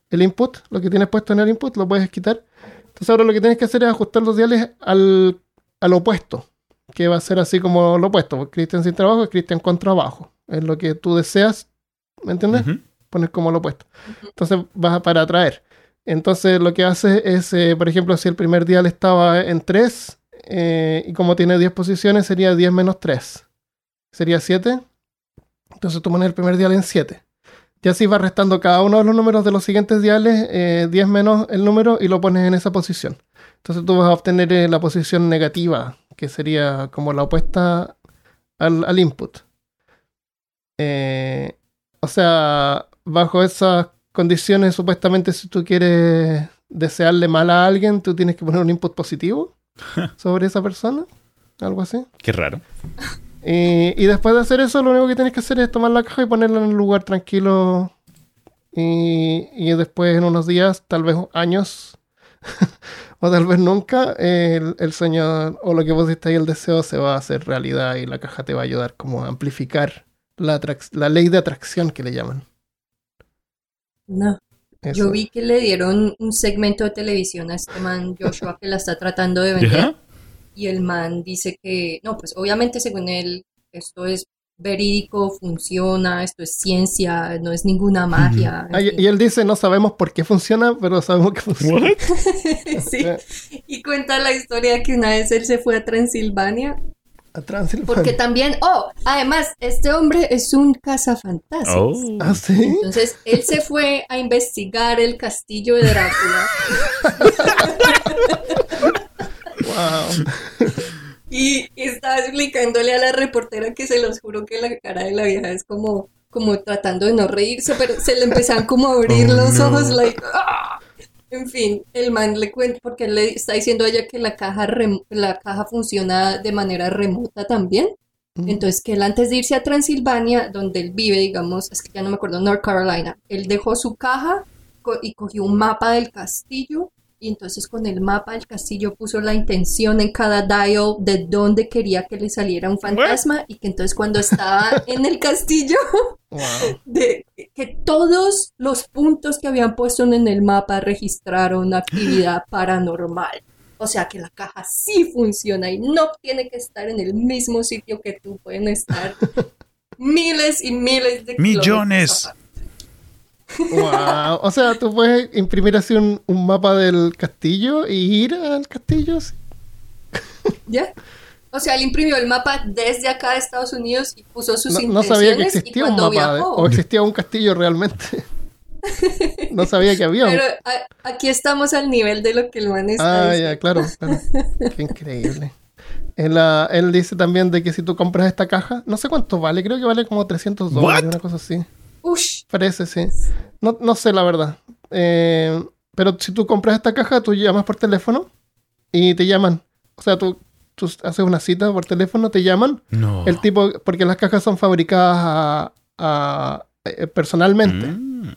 el input, lo que tienes puesto en el input, lo puedes quitar. Entonces ahora lo que tienes que hacer es ajustar los diales al, al opuesto, que va a ser así como lo opuesto. porque Cristian sin trabajo es Cristian con trabajo. Es lo que tú deseas, ¿me entiendes? Ujú. pones como lo opuesto. Entonces vas para atraer. Entonces lo que hace es, eh, por ejemplo, si el primer dial estaba en 3 y como tiene 10 posiciones sería 10 menos 3. Sería 7. Entonces tú pones el primer dial en 7. Y así vas restando cada uno de los números de los siguientes diales, eh, 10 menos el número y lo pones en esa posición. Entonces tú vas a obtener eh, la posición negativa, que sería como la opuesta al, al input. Eh, o sea, bajo esas condiciones, supuestamente, si tú quieres desearle mal a alguien, tú tienes que poner un input positivo sobre esa persona, algo así. Qué raro. Y, y después de hacer eso, lo único que tienes que hacer es tomar la caja y ponerla en un lugar tranquilo. Y, y después, en unos días, tal vez años, o tal vez nunca, el, el sueño o lo que pusiste ahí, el deseo, se va a hacer realidad y la caja te va a ayudar como a amplificar la, ley de atracción que le llaman. No. Eso. Yo vi que le dieron un segmento de televisión a este man Joshua que la está tratando de vender ¿Ya? Y el man dice que, no, pues obviamente según él esto es verídico, funciona, esto es ciencia, no es ninguna magia. Ah, y, él dice, no sabemos por qué funciona, pero sabemos que funciona. What? Sí. Y cuenta la historia de que una vez él se fue a Transilvania A Transilvania. porque también, oh, además, este hombre es un cazafantasmas. Oh. Ah, sí. Entonces, él se fue a investigar el castillo de Drácula Wow. y estaba explicándole a la reportera que se los juro que la cara de la vieja es como, como tratando de no reírse, pero se le empezaban como a abrir Oh, los no. ojos, like, "Ah". En fin, el man le cuenta porque él le está diciendo a ella que la caja, la caja funciona de manera remota también. Entonces, que él antes de irse a Transilvania, donde él vive, digamos, es que ya no me acuerdo, North Carolina, él dejó su caja co- y cogió un mapa del castillo y entonces con el mapa del castillo puso la intención en cada dial de dónde quería que le saliera un fantasma y que entonces cuando estaba en el castillo, Wow. de que todos los puntos que habían puesto en el mapa registraron actividad paranormal. O sea que la caja sí funciona y no tiene que estar en el mismo sitio que tú. Pueden estar miles y miles de Millones. kilómetros Wow. O sea, tú puedes imprimir así un, un mapa del castillo y ir al castillo. ¿Ya? O sea, él imprimió el mapa desde acá de Estados Unidos y puso sus No, no sabía que existía un mapa de- o existía un castillo realmente. no sabía que había un. Pero a- aquí estamos al nivel de lo que el man está Ah, diciendo. ya, claro, claro. Qué increíble. Él, ah, él dice también de que si tú compras esta caja, no sé cuánto vale, creo que vale como 300 dólares, una cosa así. Ush, Parece, sí. No, no sé la verdad. Eh, pero si tú compras esta caja, tú llamas por teléfono y te llaman. O sea, tú, tú haces una cita por teléfono, te llaman. No. El tipo, porque las cajas son fabricadas a- a- eh, personalmente. Mm.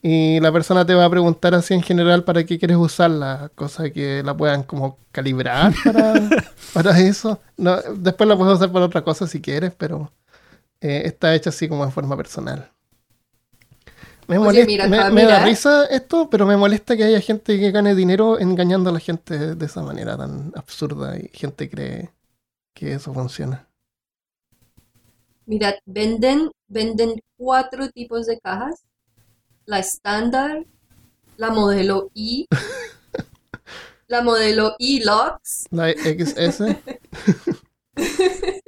Y la persona te va a preguntar así en general para qué quieres usarla, cosa que la puedan como calibrar para, para eso. No, después la puedes usar para otra cosa si quieres, pero eh, está hecha así como en forma personal. Me, Oye, molesta- mira me- da risa esto, pero me molesta que haya gente que gane dinero engañando a la gente de esa manera tan absurda y gente cree que eso funciona. Mirad, venden, venden cuatro tipos de cajas. La estándar, la modelo I, la modelo E-Lux. La XS.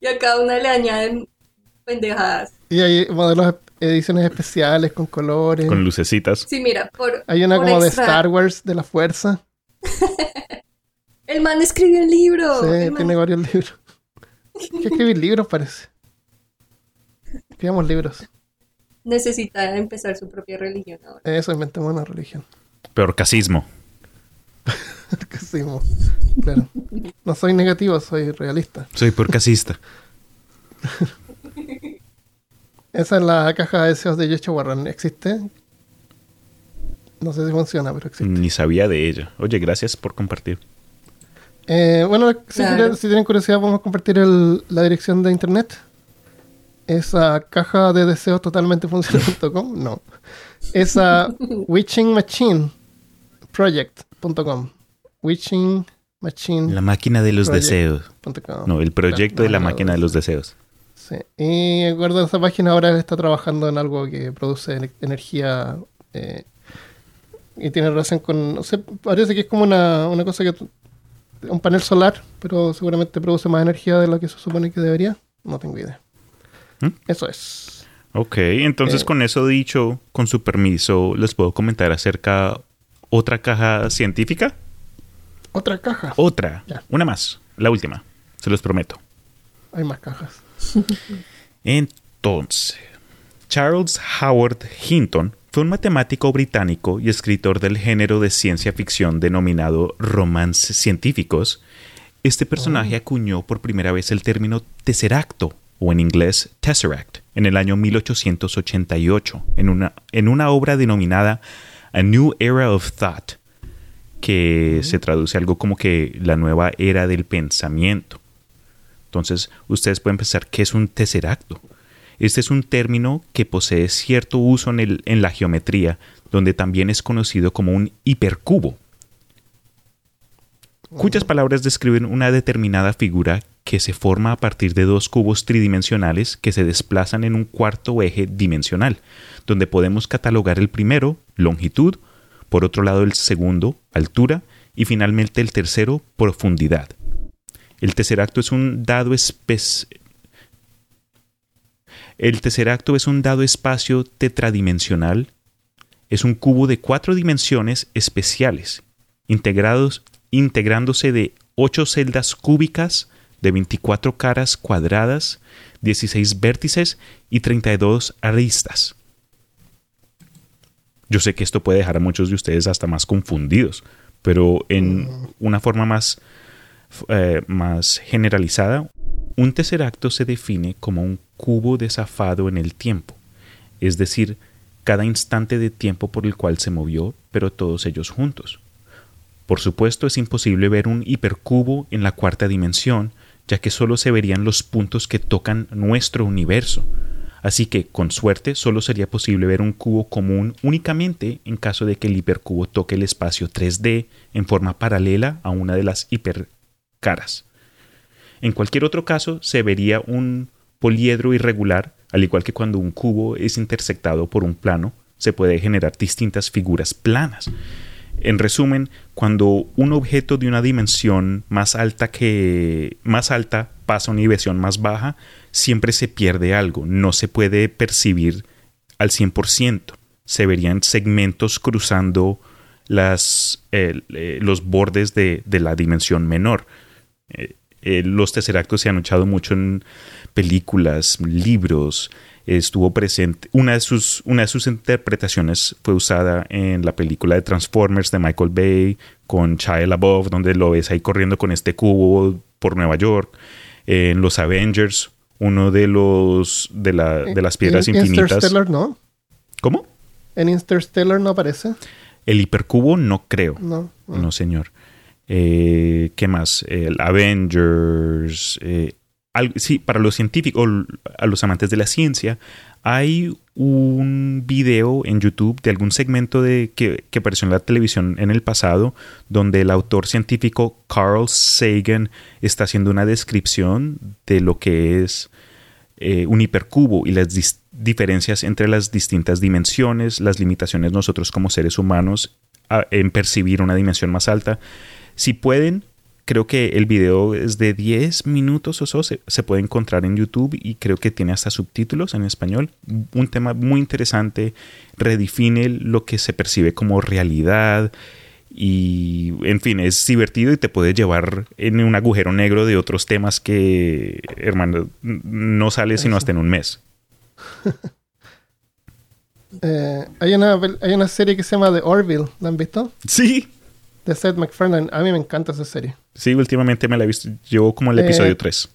y a cada una le añaden pendejadas. Y hay modelos, ediciones especiales con colores. Con lucecitas. Sí, mira, por. hay una por como de Star Wars de la fuerza. El man escribió un libro. sí, el man- tiene varios libros. Hay que escribir libros, parece. Escribamos libros. Necesita empezar su propia religión ahora. Eso, inventemos una religión. Peor casismo. ¿Qué hicimos? Claro. No soy negativo, soy realista. Soy peor casista. Esa es la caja de deseos de Yocho Warren. ¿Existe? No sé si funciona, pero existe. Ni sabía de ella. Oye, gracias por compartir. Eh, bueno, si, Claro. quieren- si tienen curiosidad, vamos a compartir el- la dirección de internet. Esa caja de deseos totalmente funciona.com. No. Esa Witching Machine Project.com. Witching Machine La máquina de los Project. deseos. No, el proyecto de la máquina de los deseos. Sí. Y acuerdo esa página ahora él está trabajando en algo que produce ener- energía eh, y tiene relación con, no sé, parece que es como una, una cosa que un panel solar, pero seguramente produce más energía de lo que se supone que debería. No tengo idea. ¿Mm? Eso es. Ok, entonces Eh. con eso dicho, con su permiso, les puedo comentar acerca otra caja científica. Otra caja. Otra, Ya. una más, la última, se los prometo. Hay más cajas. Entonces, Charles Howard Hinton fue un matemático británico y escritor del género de ciencia ficción denominado romances científicos. Este personaje acuñó por primera vez el término tesseracto, o en inglés tesseract, en el año 1888, en una, en una obra denominada A New Era of Thought, que se traduce algo como que la nueva era del pensamiento. Entonces, ustedes pueden pensar qué es un tesseracto. Este es un término que posee cierto uso en, el- en la geometría, donde también es conocido como un hipercubo, cuyas palabras describen una determinada figura que se forma a partir de dos cubos tridimensionales que se desplazan en un cuarto eje dimensional, donde podemos catalogar el primero, longitud, por otro lado el segundo, altura, y finalmente el tercero, profundidad. El tesseracto es un dado El tesseracto es un dado espacio tetradimensional. Es un cubo de cuatro dimensiones especiales, integrados, integrándose de ocho celdas cúbicas de 24 caras cuadradas, 16 vértices y 32 aristas. Yo sé que esto puede dejar a muchos de ustedes hasta más confundidos, pero en una forma más eh, más generalizada, un tesseracto se define como un cubo desafado en el tiempo, es decir, cada instante de tiempo por el cual se movió, pero todos ellos juntos. Por supuesto, es imposible ver un hipercubo en la cuarta dimensión, ya que solo se verían los puntos que tocan nuestro universo. Así que, con suerte, solo sería posible ver un cubo común únicamente en caso de que el hipercubo toque el espacio 3D en forma paralela a una de las hipercaras. En cualquier otro caso, se vería un poliedro irregular, al igual que cuando un cubo es intersectado por un plano, se puede generar distintas figuras planas. En resumen, cuando un objeto de una dimensión más alta que más alta pasa a una dimensión más baja, siempre se pierde algo, no se puede percibir al 100%. Se verían segmentos cruzando las, eh, los bordes de, de la dimensión menor. Eh, eh, los tesseractos se han usado mucho en películas, libros. Estuvo presente. Una de, sus, una de sus interpretaciones fue usada en la película de Transformers de Michael Bay con Shia LaBeouf, donde lo ves ahí corriendo con este cubo por Nueva York. En los Avengers, uno de los de, la, de las piedras En infinitas. Interstellar no. ¿Cómo? En Interstellar no aparece. El hipercubo no creo. No. No, señor. Eh, ¿Qué más? El Avengers. eh, sí, para los científicos, a los amantes de la ciencia, hay un video en YouTube de algún segmento de, que, que apareció en la televisión en el pasado, donde el autor científico Carl Sagan está haciendo una descripción de lo que es eh, un hipercubo y las diferencias entre las distintas dimensiones, las limitaciones nosotros como seres humanos en percibir una dimensión más alta. Si pueden, creo que el video es de 10 minutos o so, se, se puede encontrar en YouTube y creo que tiene hasta subtítulos en español. Un tema muy interesante, redefine lo que se percibe como realidad y, en fin, es divertido y te puede llevar en un agujero negro de otros temas que, hermano, no sale sino hasta en un mes. Eh, hay, una, hay una serie que se llama The Orville, ¿la han visto? Sí, De Seth MacFarlane. A mí me encanta esa serie. sí, últimamente me la he visto. Llevo como el Eh, episodio 3.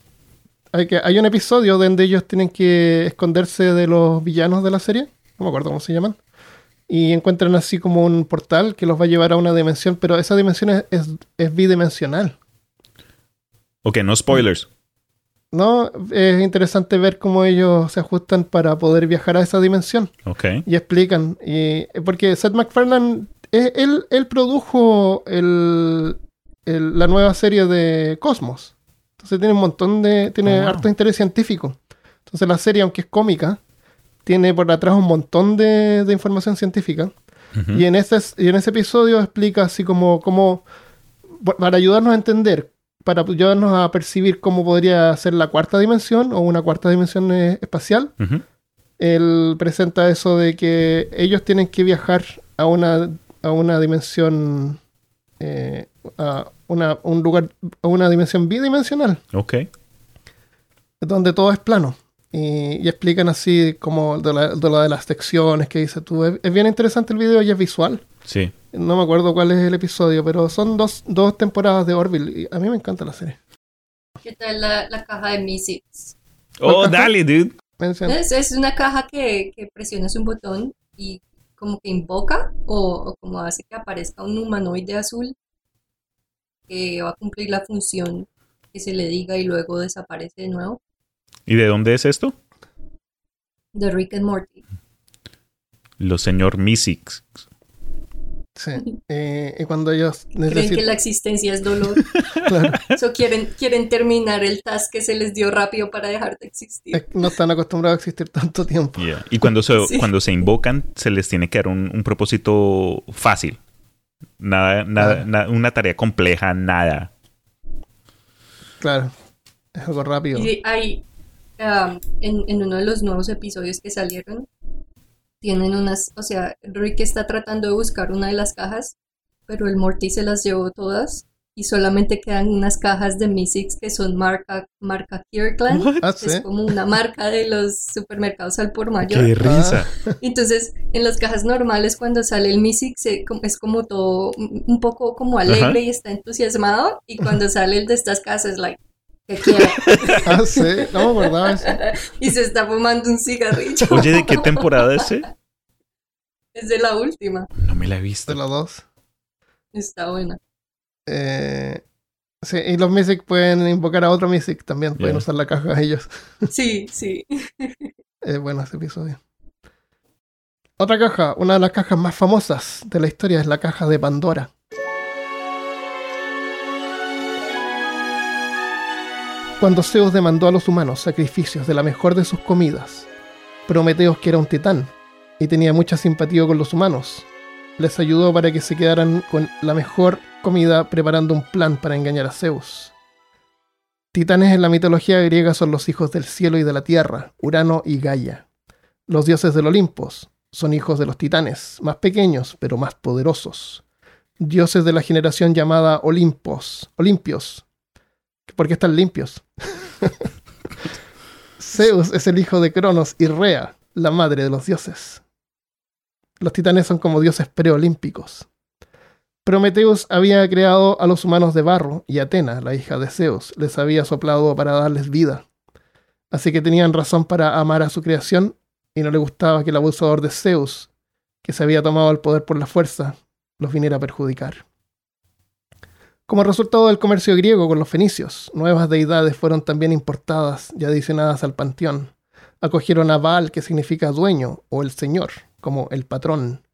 Hay, que, hay un episodio donde ellos tienen que esconderse de los villanos de la serie. No me acuerdo cómo se llaman. Y encuentran así como un portal que los va a llevar a una dimensión, pero esa dimensión es, es, es bidimensional. Ok, no spoilers. ¿No? Es interesante ver cómo ellos se ajustan para poder viajar a esa dimensión. Ok. Y explican. Y, porque Seth MacFarlane, eh, él, él produjo el, el- la nueva serie de Cosmos. Entonces tiene un montón de. Tiene Oh, harto interés científico. Entonces la serie, aunque es cómica, tiene por atrás un montón de, de información científica. Y en ese, y en ese episodio explica así como, como para ayudarnos a entender, para ayudarnos a percibir cómo podría ser la cuarta dimensión o una cuarta dimensión eh, espacial. Ujú. Él presenta eso de que ellos tienen que viajar a una, a una dimensión, eh, a una, un lugar, a una dimensión bidimensional, Ok. donde todo es plano. Y, y explican así como de, la, de lo de las secciones que dices tú. Es, es bien interesante el video y es visual. Sí. No me acuerdo cuál es el episodio, pero son dos, dos temporadas de Orville y a mí me encanta la serie. ¿Qué tal la, la caja de Mystics? Oh, dale, dude. Es una caja que, que presionas un botón y como que invoca o, o como hace que aparezca un humanoide azul que va a cumplir la función que se le diga y luego desaparece de nuevo. ¿Y de dónde es esto? De Rick and Morty. Los señor Mystics. Sí. Eh, y cuando ellos Creen que necesitan... la existencia es dolor. claro, So, quieren, quieren terminar el task que se les dio rápido para dejar de existir. es no están acostumbrados a existir tanto tiempo. Yeah. Y cuando se, Sí. cuando se invocan, se les tiene que dar un, un propósito fácil. Nada, nada, na- una tarea compleja, nada. Claro, es algo rápido. Y hay, um, en, en uno de los nuevos episodios que salieron, tienen unas, o sea, Rick está tratando de buscar una de las cajas, pero el Morty se las llevó todas y solamente quedan unas cajas de Mystics que son marca, marca Kirkland. Ah, que. Es como una marca de los supermercados al por mayor. ¡Qué risa! Entonces, en las cajas normales, cuando sale el Mystic, se- como- es como todo un un poco como alegre Ajá. y está entusiasmado. Y cuando sale el de estas cajas, es like, Ah, sí, no me acordaba eso. y se está fumando un cigarrillo. Oye, ¿de qué temporada es ese? Es de la última. No me la he De visto. los dos. Está buena. Eh, sí, y los Mythic pueden invocar a otro Mythic también. Pueden Yeah. usar la caja ellos. Sí, sí. Es bueno ese episodio. Otra caja, una de las cajas más famosas de la historia es la caja de Pandora. Cuando Zeus demandó a los humanos sacrificios de la mejor de sus comidas, Prometeos, que era un titán y tenía mucha simpatía con los humanos, les ayudó para que se quedaran con la mejor comida preparando un plan para engañar a Zeus. Titanes en la mitología griega son los hijos del cielo y de la tierra, Urano y Gaia. Los dioses del Olimpos son hijos de los titanes, más pequeños pero más poderosos. Dioses de la generación llamada Olimpos, Olimpios. ¿Por qué están limpios? Zeus es el hijo de Cronos y Rea, la madre de los dioses. Los titanes son como dioses preolímpicos. Prometeus había creado a los humanos de barro y Atena, la hija de Zeus, les había soplado para darles vida. Así que tenían razón para amar a su creación y no le gustaba que el abusador de Zeus, que se había tomado el poder por la fuerza, los viniera a perjudicar. Como resultado del comercio griego con los fenicios, nuevas deidades fueron también importadas y adicionadas al panteón. Acogieron a Baal, que significa dueño, o el señor, como el patrón,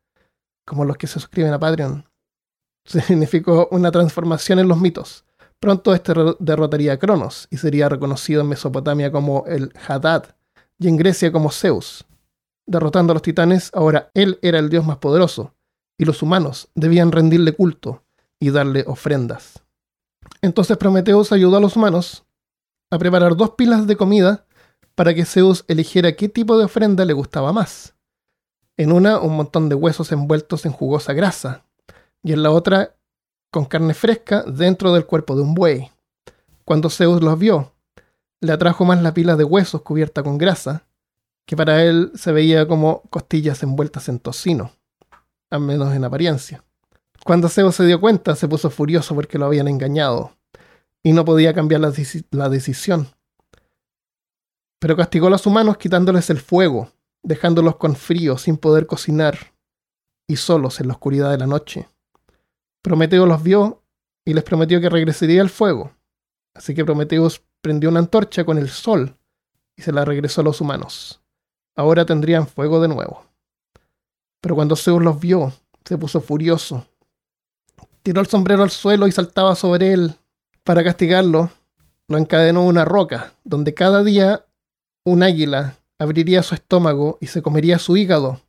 como los que se suscriben a Patreon. Significó una transformación en los mitos. Pronto este derrotaría a Cronos y sería reconocido en Mesopotamia como el Hadad y en Grecia como Zeus. Derrotando a los titanes, ahora él era el dios más poderoso y los humanos debían rendirle culto y darle ofrendas. Entonces Prometeus ayudó a los humanos a preparar dos pilas de comida para que Zeus eligiera qué tipo de ofrenda le gustaba más. En una, un montón de huesos envueltos en jugosa grasa, y en la otra, con carne fresca dentro del cuerpo de un buey. Cuando Zeus los vio, le atrajo más la pila de huesos cubierta con grasa, que para él se veía como costillas envueltas en tocino, al menos en apariencia. Cuando Zeus se dio cuenta, se puso furioso porque lo habían engañado y no podía cambiar la, decisión. Pero castigó a los humanos quitándoles el fuego, dejándolos con frío, sin poder cocinar y solos en la oscuridad de la noche. Prometeo los vio y les prometió que regresaría el fuego. Así que Prometeus prendió una antorcha con el sol y se la regresó a los humanos. Ahora tendrían fuego de nuevo. Pero cuando Zeus los vio, se puso furioso. Tiró el sombrero al suelo y saltaba sobre él. Para castigarlo, lo encadenó en una roca, donde cada día un águila abriría su estómago y se comería su hígado.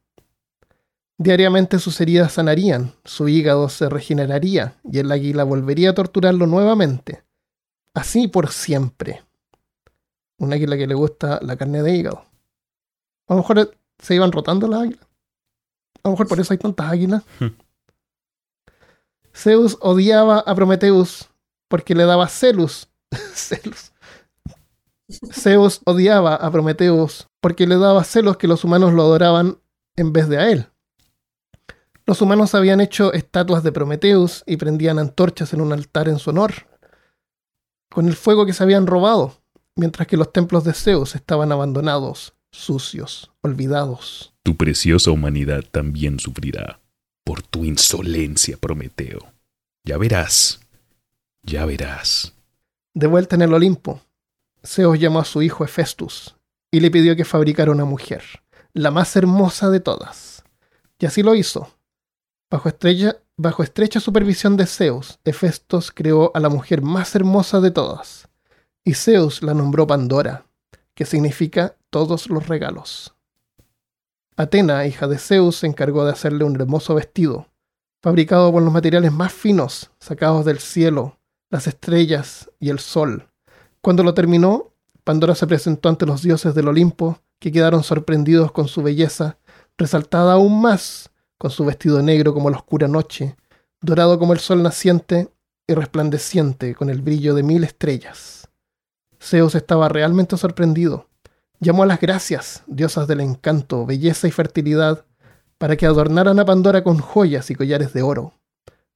Diariamente sus heridas sanarían, su hígado se regeneraría y el águila volvería a torturarlo nuevamente. Así por siempre. Un águila que le gusta la carne de hígado. A lo mejor se iban rotando las águilas. A lo mejor por eso hay tantas águilas. Zeus odiaba a Prometeus porque le daba celos. celos. Zeus odiaba a Prometeus porque le daba celos que los humanos lo adoraban en vez de a él. Los humanos habían hecho estatuas de Prometeus y prendían antorchas en un altar en su honor, con el fuego que se habían robado, mientras que los templos de Zeus estaban abandonados, sucios, olvidados. Tu preciosa humanidad también sufrirá por tu insolencia, Prometeo. Ya verás, ya verás. De vuelta en el Olimpo, Zeus llamó a su hijo Hefestus y le pidió que fabricara una mujer, la más hermosa de todas. Y así lo hizo. Bajo, bajo estrecha supervisión de Zeus, Hefestos creó a la mujer más hermosa de todas, y Zeus la nombró Pandora, que significa todos los regalos. Atena, hija de Zeus, se encargó de hacerle un hermoso vestido, fabricado con los materiales más finos, sacados del cielo, las estrellas y el sol. Cuando lo terminó, Pandora se presentó ante los dioses del Olimpo, que quedaron sorprendidos con su belleza, resaltada aún más con su vestido negro como la oscura noche, dorado como el sol naciente y resplandeciente con el brillo de mil estrellas. Zeus estaba realmente sorprendido llamó a las gracias, diosas del encanto, belleza y fertilidad, para que adornaran a Pandora con joyas y collares de oro.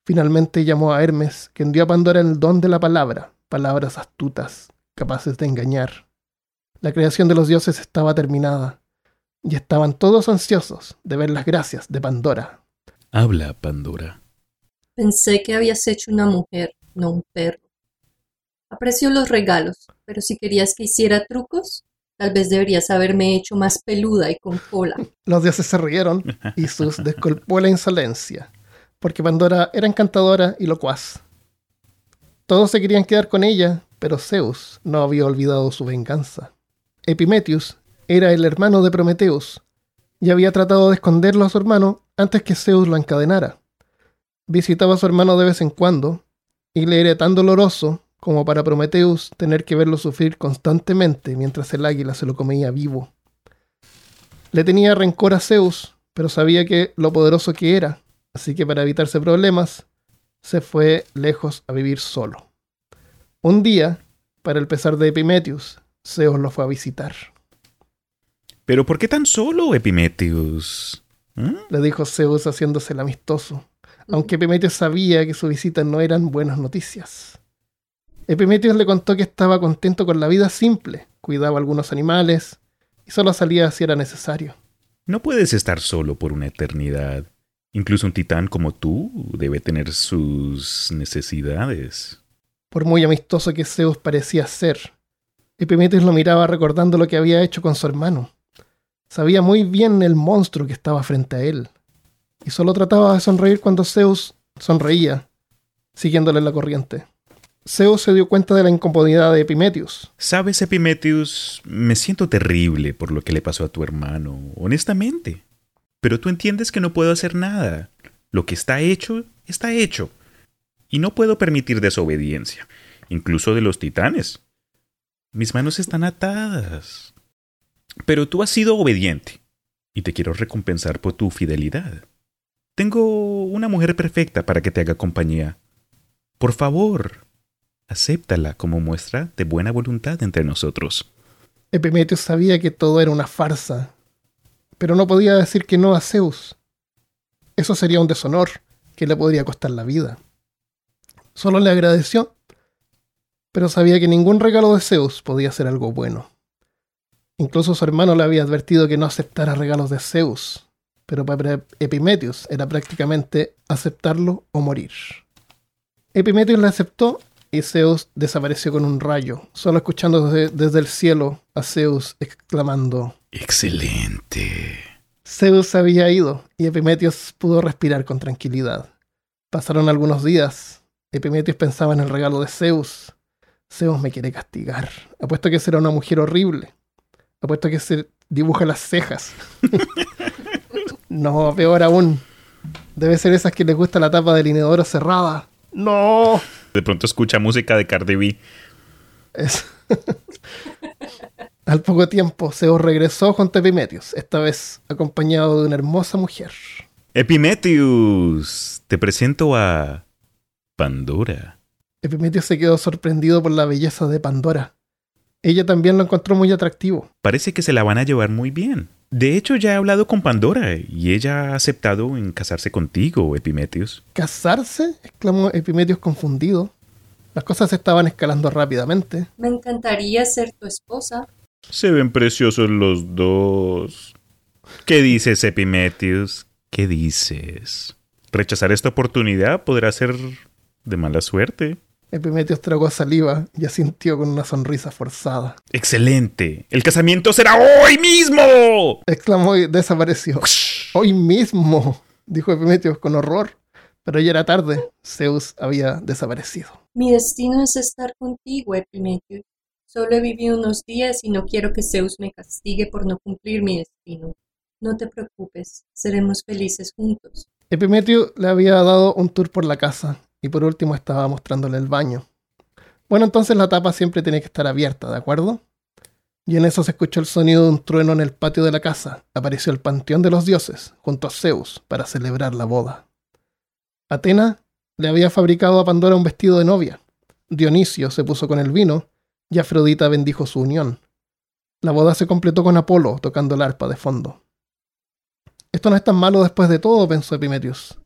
Finalmente llamó a Hermes, quien dio a Pandora el don de la palabra, palabras astutas, capaces de engañar. La creación de los dioses estaba terminada, y estaban todos ansiosos de ver las gracias de Pandora. Habla, Pandora. Pensé que habías hecho una mujer, no un perro. Aprecio los regalos, pero si querías que hiciera trucos, Tal vez deberías haberme hecho más peluda y con cola. Los dioses se rieron y Sus desculpó la insolencia, porque Pandora era encantadora y locuaz. Todos se querían quedar con ella, pero Zeus no había olvidado su venganza. Epimetheus era el hermano de Prometeus y había tratado de esconderlo a su hermano antes que Zeus lo encadenara. Visitaba a su hermano de vez en cuando y le era tan doloroso como para Prometeus tener que verlo sufrir constantemente mientras el águila se lo comía vivo. Le tenía rencor a Zeus, pero sabía que lo poderoso que era, así que para evitarse problemas, se fue lejos a vivir solo. Un día, para el pesar de Epimetheus, Zeus lo fue a visitar. ¿Pero por qué tan solo, Epimetheus? ¿Mm? Le dijo Zeus haciéndose el amistoso, aunque Epimetheus sabía que su visita no eran buenas noticias. Epimetheus le contó que estaba contento con la vida simple, cuidaba algunos animales y solo salía si era necesario. No puedes estar solo por una eternidad. Incluso un titán como tú debe tener sus necesidades. Por muy amistoso que Zeus parecía ser, Epimetheus lo miraba recordando lo que había hecho con su hermano. Sabía muy bien el monstruo que estaba frente a él, y solo trataba de sonreír cuando Zeus sonreía, siguiéndole la corriente. Zeus se dio cuenta de la incomodidad de Epimetheus. Sabes, Epimetheus, me siento terrible por lo que le pasó a tu hermano, honestamente. Pero tú entiendes que no puedo hacer nada. Lo que está hecho, está hecho. Y no puedo permitir desobediencia, incluso de los titanes. Mis manos están atadas. Pero tú has sido obediente, y te quiero recompensar por tu fidelidad. Tengo una mujer perfecta para que te haga compañía. Por favor, acéptala como muestra de buena voluntad entre nosotros. Epimeteo sabía que todo era una farsa, pero no podía decir que no a Zeus. Eso sería un deshonor que le podría costar la vida. Solo le agradeció, pero sabía que ningún regalo de Zeus podía ser algo bueno. Incluso su hermano le había advertido que no aceptara regalos de Zeus, pero para Epimetheus era prácticamente aceptarlo o morir. Epimetheus le aceptó y Zeus desapareció con un rayo, solo escuchando desde, desde el cielo a Zeus exclamando Excelente. Zeus había ido y Epimetheus pudo respirar con tranquilidad. Pasaron algunos días. Epimetheus pensaba en el regalo de Zeus. Zeus me quiere castigar. Apuesto que será una mujer horrible. Apuesto que se dibuja las cejas. no, peor aún. Debe ser esas que les gusta la tapa del inodoro cerrada. No. De pronto escucha música de Cardi B. Es- Al poco tiempo, Zeus regresó junto a Epimetheus, esta vez acompañado de una hermosa mujer. Epimetheus, te presento a Pandora. Epimetheus se quedó sorprendido por la belleza de Pandora. Ella también lo encontró muy atractivo. Parece que se la van a llevar muy bien. De hecho, ya he hablado con Pandora y ella ha aceptado en casarse contigo, Epimetheus. ¿Casarse? exclamó Epimetheus confundido. Las cosas estaban escalando rápidamente. Me encantaría ser tu esposa. Se ven preciosos los dos. ¿Qué dices, Epimetheus? ¿Qué dices? Rechazar esta oportunidad podrá ser de mala suerte. Epimetheus tragó saliva y asintió con una sonrisa forzada. ¡Excelente! ¡El casamiento será hoy mismo! Exclamó y desapareció. Hoy mismo, dijo Epimetheus con horror. Pero ya era tarde. Zeus había desaparecido. Mi destino es estar contigo, Epimetheus. Solo he vivido unos días y no quiero que Zeus me castigue por no cumplir mi destino. No te preocupes, seremos felices juntos. Epimeteo le había dado un tour por la casa y por último estaba mostrándole el baño. Bueno, entonces la tapa siempre tiene que estar abierta, ¿de acuerdo? Y en eso se escuchó el sonido de un trueno en el patio de la casa. Apareció el panteón de los dioses junto a Zeus para celebrar la boda. Atena le había fabricado a Pandora un vestido de novia. Dionisio se puso con el vino y Afrodita bendijo su unión. La boda se completó con Apolo tocando el arpa de fondo. Esto no es tan malo después de todo, pensó Epimetheus.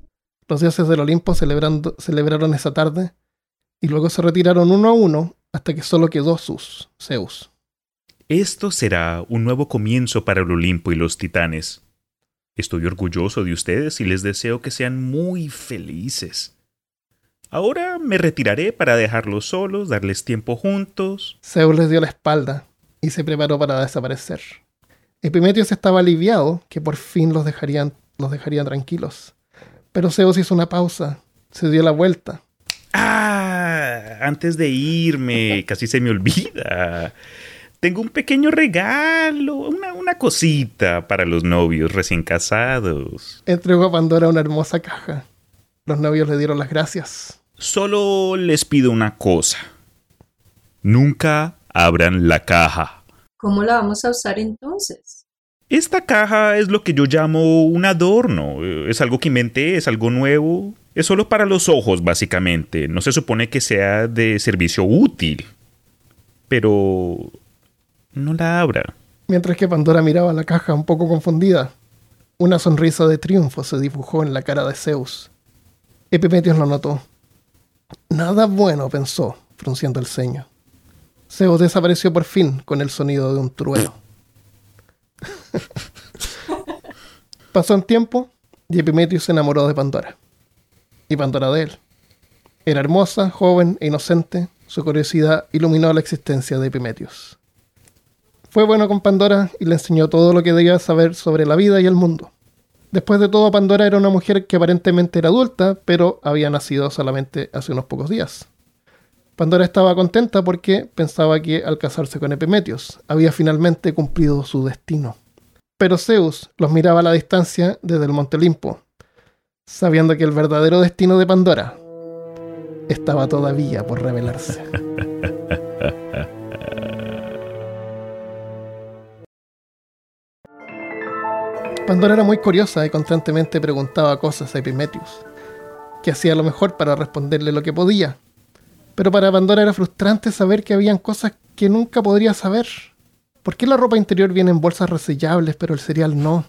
Los dioses del Olimpo celebrando- celebraron esa tarde y luego se retiraron uno a uno hasta que solo quedó Sus, Zeus. Esto será un nuevo comienzo para el Olimpo y los titanes. Estoy orgulloso de ustedes y les deseo que sean muy felices. Ahora me retiraré para dejarlos solos, darles tiempo juntos. Zeus les dio la espalda y se preparó para desaparecer. Epimetheus estaba aliviado que por fin los dejarían, los dejarían tranquilos. Pero Zeus hizo una pausa, se dio la vuelta. Ah, antes de irme, casi se me olvida. Tengo un pequeño regalo, una, una cosita para los novios recién casados. Entregó a Pandora una hermosa caja. Los novios le dieron las gracias. Solo les pido una cosa. Nunca abran la caja. ¿Cómo la vamos a usar entonces? Esta caja es lo que yo llamo un adorno. Eh, Es algo que inventé, es algo nuevo. Es solo para los ojos, básicamente. No se supone que sea de servicio útil. Pero... No la abra. Mientras que Pandora miraba la caja un poco confundida, una sonrisa de triunfo se dibujó en la cara de Zeus. Epimetheus lo notó. Nada bueno, pensó, frunciendo el ceño. Zeus desapareció por fin con el sonido de un trueno. Pasó un tiempo y Epimetheus se enamoró de Pandora. Y Pandora de él. Era hermosa, joven e inocente. Su curiosidad iluminó la existencia de Epimetheus. Fue bueno con Pandora y le enseñó todo lo que debía saber sobre la vida y el mundo. Después de todo, Pandora era una mujer que aparentemente era adulta, pero había nacido solamente hace unos pocos días. Pandora estaba contenta porque pensaba que al casarse con Epimetheus había finalmente cumplido su destino. Pero Zeus los miraba a la distancia desde el Monte Olimpo. sabiendo que el verdadero destino de Pandora estaba todavía por revelarse. Pandora era muy curiosa y constantemente preguntaba cosas a Epimetheus, que hacía lo mejor para responderle lo que podía. Pero para Pandora era frustrante saber que habían cosas que nunca podría saber. ¿Por qué la ropa interior viene en bolsas resellables pero el cereal no?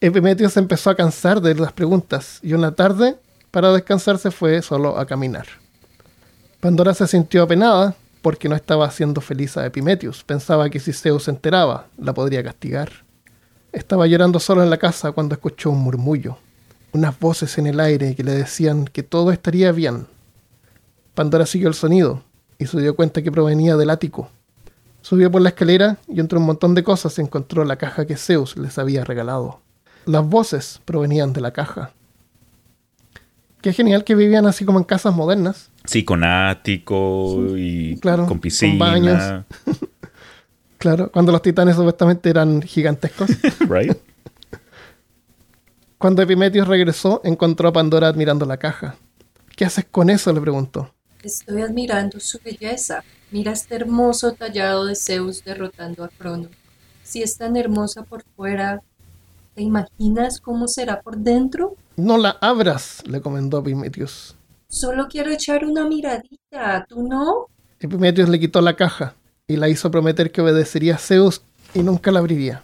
Epimetheus empezó a cansar de las preguntas y una tarde, para descansar, se fue solo a caminar. Pandora se sintió apenada porque no estaba haciendo feliz a Epimetheus. Pensaba que si Zeus se enteraba, la podría castigar. Estaba llorando solo en la casa cuando escuchó un murmullo, unas voces en el aire que le decían que todo estaría bien. Pandora siguió el sonido y se dio cuenta que provenía del ático. Subió por la escalera y entre un montón de cosas encontró la caja que Zeus les había regalado. Las voces provenían de la caja. Qué genial que vivían así como en casas modernas. Sí, con ático y Claro, con con piscina. baños. Claro, cuando los titanes supuestamente eran gigantescos. right? Cuando Epimetheus regresó, encontró a Pandora admirando la caja. ¿Qué haces con eso? le preguntó. Estoy admirando su belleza. Mira este hermoso tallado de Zeus derrotando a Crono. Si es tan hermosa por fuera, ¿te imaginas cómo será por dentro? No la abras, le comentó Epimetheus. Solo quiero echar una miradita, ¿tú no? Epimetheus le quitó la caja y la hizo prometer que obedecería a Zeus y nunca la abriría.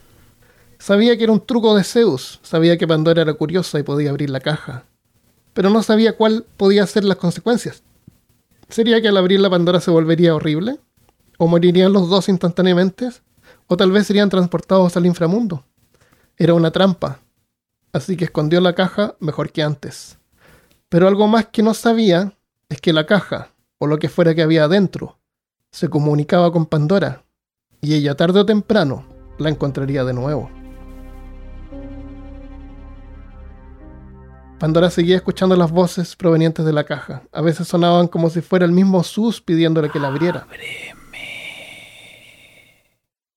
Sabía que era un truco de Zeus, sabía que Pandora era curiosa y podía abrir la caja, pero no sabía cuál podía ser las consecuencias. ¿Sería que al abrir la Pandora se volvería horrible? ¿O morirían los dos instantáneamente? ¿O tal vez serían transportados al inframundo? Era una trampa, así que escondió la caja mejor que antes. Pero algo más que no sabía es que la caja, o lo que fuera que había adentro, se comunicaba con Pandora, y ella tarde o temprano la encontraría de nuevo. Pandora seguía escuchando las voces provenientes de la caja. A veces sonaban como si fuera el mismo Sus pidiéndole que la abriera.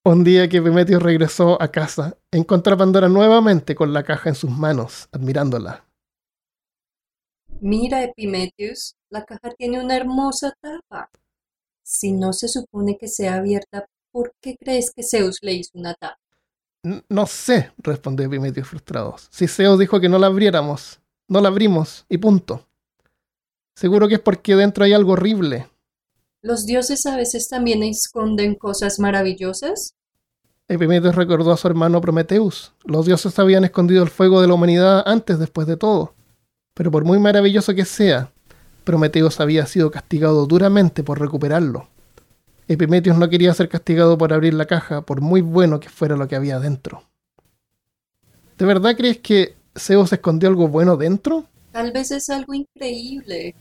Un día que Epimetheus regresó a casa, encontró a Pandora nuevamente con la caja en sus manos, admirándola. Mira, Epimetheus, la caja tiene una hermosa tapa. Si no se supone que sea abierta, ¿por qué crees que Zeus le hizo una tapa? "N- No sé, respondió Epimetheus frustrado. Si Zeus dijo que no la abriéramos, no la abrimos, y punto. Seguro que es porque dentro hay algo horrible. ¿Los dioses a veces también esconden cosas maravillosas? Epimetheus recordó a su hermano Prometeus. Los dioses habían escondido el fuego de la humanidad antes, después de todo. Pero por muy maravilloso que sea, Prometeus había sido castigado duramente por recuperarlo. Epimetheus no quería ser castigado por abrir la caja, por muy bueno que fuera lo que había dentro. ¿De verdad crees que Zeus escondió algo bueno dentro? Tal vez es algo increíble,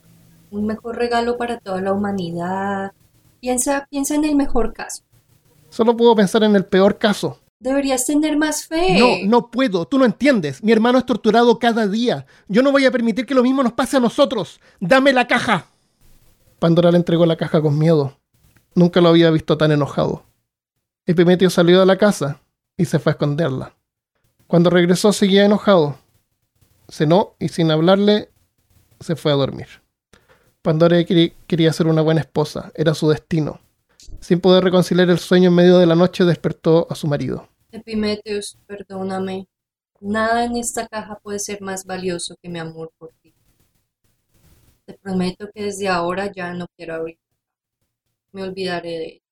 un mejor regalo para toda la humanidad. Piensa, piensa en el mejor caso. Solo puedo pensar en el peor caso. Deberías tener más fe. No, no puedo, tú no entiendes. Mi hermano es torturado cada día. Yo no voy a permitir que lo mismo nos pase a nosotros. Dame la caja. Pandora le entregó la caja con miedo. Nunca lo había visto tan enojado. Epimeteo salió de la casa y se fue a esconderla. Cuando regresó seguía enojado. Cenó y sin hablarle se fue a dormir. Pandora quería ser una buena esposa, era su destino. Sin poder reconciliar el sueño en medio de la noche despertó a su marido. Epimetheus, perdóname. Nada en esta caja puede ser más valioso que mi amor por ti. Te prometo que desde ahora ya no quiero abrir. Me olvidaré de ella.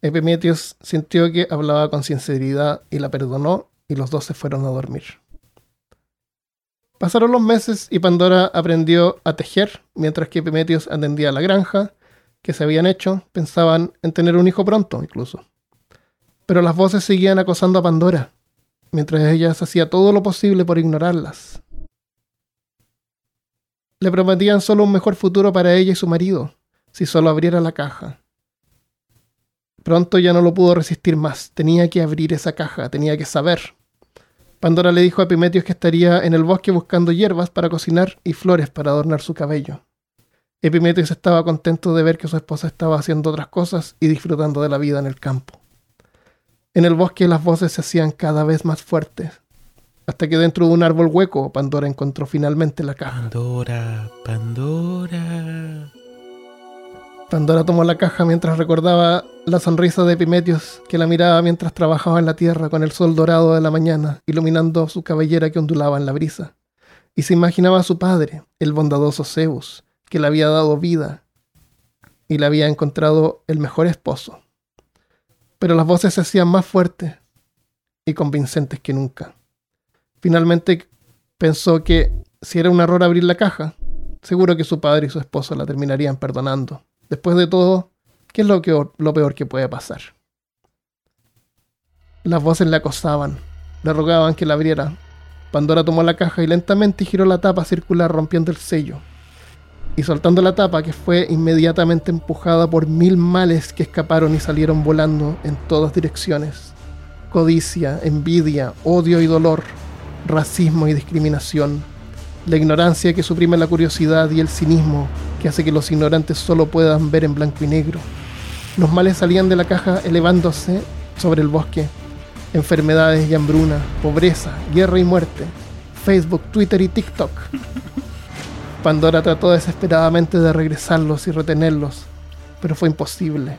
Epimetheus sintió que hablaba con sinceridad y la perdonó y los dos se fueron a dormir. Pasaron los meses y Pandora aprendió a tejer, mientras que Epimetheus atendía a la granja que se habían hecho, pensaban en tener un hijo pronto incluso. Pero las voces seguían acosando a Pandora, mientras ella hacía todo lo posible por ignorarlas. Le prometían solo un mejor futuro para ella y su marido, si solo abriera la caja. Pronto ya no lo pudo resistir más. Tenía que abrir esa caja, tenía que saber. Pandora le dijo a Epimetheus que estaría en el bosque buscando hierbas para cocinar y flores para adornar su cabello. Epimetheus estaba contento de ver que su esposa estaba haciendo otras cosas y disfrutando de la vida en el campo. En el bosque las voces se hacían cada vez más fuertes. hasta que dentro de un árbol hueco Pandora encontró finalmente la caja. Pandora, Pandora. Pandora tomó la caja mientras recordaba la sonrisa de Epimetheus que la miraba mientras trabajaba en la tierra con el sol dorado de la mañana iluminando su cabellera que ondulaba en la brisa. Y se imaginaba a su padre, el bondadoso Zeus, que le había dado vida y le había encontrado el mejor esposo. Pero las voces se hacían más fuertes y convincentes que nunca. Finalmente pensó que si era un error abrir la caja, seguro que su padre y su esposo la terminarían perdonando. Después de todo, ¿qué es lo, que, lo peor que puede pasar? Las voces le acosaban, le rogaban que la abriera. Pandora tomó la caja y lentamente giró la tapa circular rompiendo el sello. Y soltando la tapa, que fue inmediatamente empujada por mil males que escaparon y salieron volando en todas direcciones. Codicia, envidia, odio y dolor racismo y discriminación, la ignorancia que suprime la curiosidad y el cinismo que hace que los ignorantes solo puedan ver en blanco y negro. Los males salían de la caja elevándose sobre el bosque. Enfermedades y hambruna, pobreza, guerra y muerte. Facebook, Twitter y TikTok. Pandora trató desesperadamente de regresarlos y retenerlos, pero fue imposible.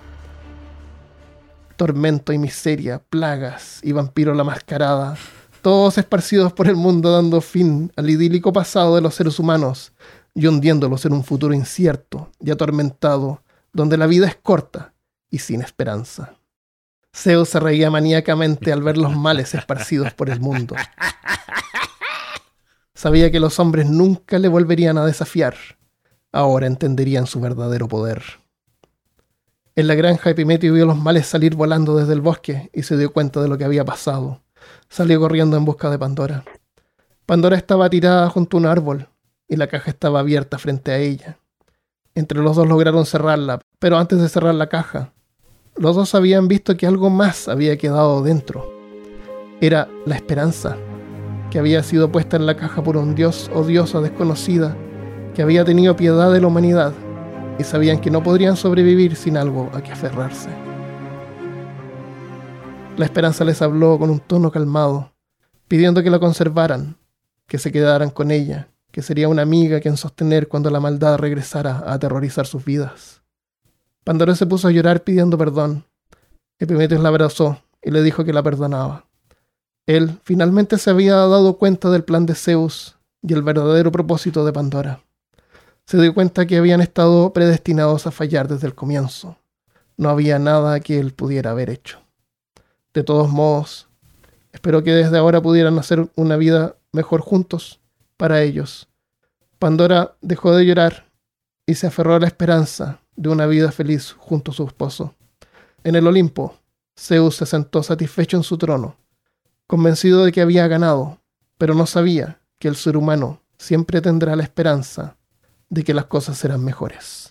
Tormento y miseria, plagas y vampiro la mascarada todos esparcidos por el mundo dando fin al idílico pasado de los seres humanos y hundiéndolos en un futuro incierto y atormentado, donde la vida es corta y sin esperanza. Zeus se reía maníacamente al ver los males esparcidos por el mundo. Sabía que los hombres nunca le volverían a desafiar. Ahora entenderían su verdadero poder. En la granja Epimeteo vio los males salir volando desde el bosque y se dio cuenta de lo que había pasado salió corriendo en busca de Pandora. Pandora estaba tirada junto a un árbol y la caja estaba abierta frente a ella. Entre los dos lograron cerrarla, pero antes de cerrar la caja, los dos habían visto que algo más había quedado dentro. Era la esperanza, que había sido puesta en la caja por un dios o diosa desconocida, que había tenido piedad de la humanidad, y sabían que no podrían sobrevivir sin algo a que aferrarse. La esperanza les habló con un tono calmado, pidiendo que la conservaran, que se quedaran con ella, que sería una amiga quien sostener cuando la maldad regresara a aterrorizar sus vidas. Pandora se puso a llorar pidiendo perdón. Epimetheus la abrazó y le dijo que la perdonaba. Él finalmente se había dado cuenta del plan de Zeus y el verdadero propósito de Pandora. Se dio cuenta que habían estado predestinados a fallar desde el comienzo. No había nada que él pudiera haber hecho. De todos modos, espero que desde ahora pudieran hacer una vida mejor juntos para ellos. Pandora dejó de llorar y se aferró a la esperanza de una vida feliz junto a su esposo. En el Olimpo, Zeus se sentó satisfecho en su trono, convencido de que había ganado, pero no sabía que el ser humano siempre tendrá la esperanza de que las cosas serán mejores.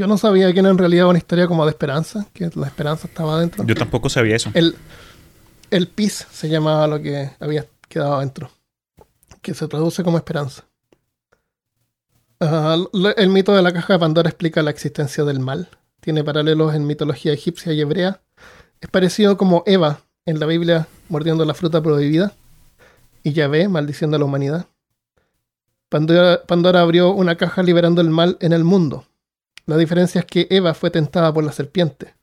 Yo no sabía que era en realidad una historia como de esperanza, que la esperanza estaba adentro. Yo tampoco sabía eso. El, el PIS se llamaba lo que había quedado adentro, que se traduce como esperanza. Ah, el mito de la caja de Pandora explica la existencia del mal. Tiene paralelos en mitología egipcia y hebrea. Es parecido como Eva en la Biblia mordiendo la fruta prohibida y Yahvé maldiciendo a la humanidad. Pandora abrió una caja liberando el mal en el mundo la diferencia es que Eva fue tentada por la serpiente,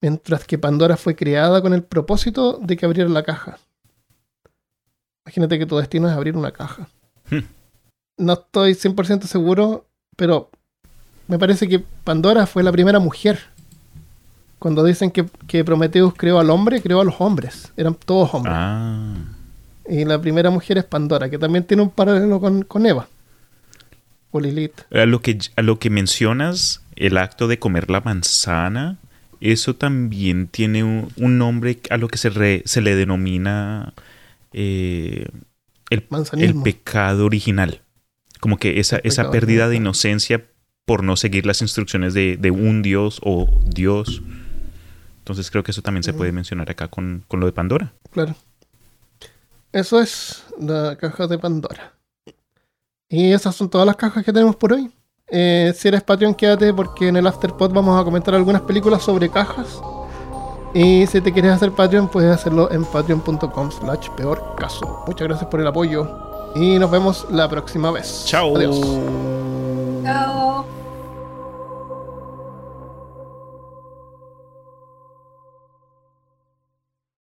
mientras que Pandora fue creada con el propósito de que abriera la caja. Imagínate que tu destino es abrir una caja. Hmm. No estoy 100% seguro, pero me parece que Pandora fue la primera mujer. Cuando dicen que, que Prometheus creó al hombre, creó a los hombres. Eran todos hombres. Ah. Y la primera mujer es Pandora, que también tiene un paralelo con, con Eva. O Lilith. A lo, que, a lo que mencionas, el acto de comer la manzana eso también tiene un, un nombre a lo que se, re- se le denomina eh, el, el pecado original. Como que esa, esa pérdida de inocencia por no seguir las instrucciones de, de un dios o Dios. Entonces creo que eso también se puede mencionar acá con, con lo de Pandora. Claro. Eso es la caja de Pandora. Y esas son todas las cajas que tenemos por hoy. Eh, si eres Patreon, quédate porque en el Afterpod vamos a comentar algunas películas sobre cajas. Y si te quieres hacer Patreon, puedes hacerlo en patreon.com slash peor caso. Muchas gracias por el apoyo. Y nos vemos la próxima vez. Chao. Adiós.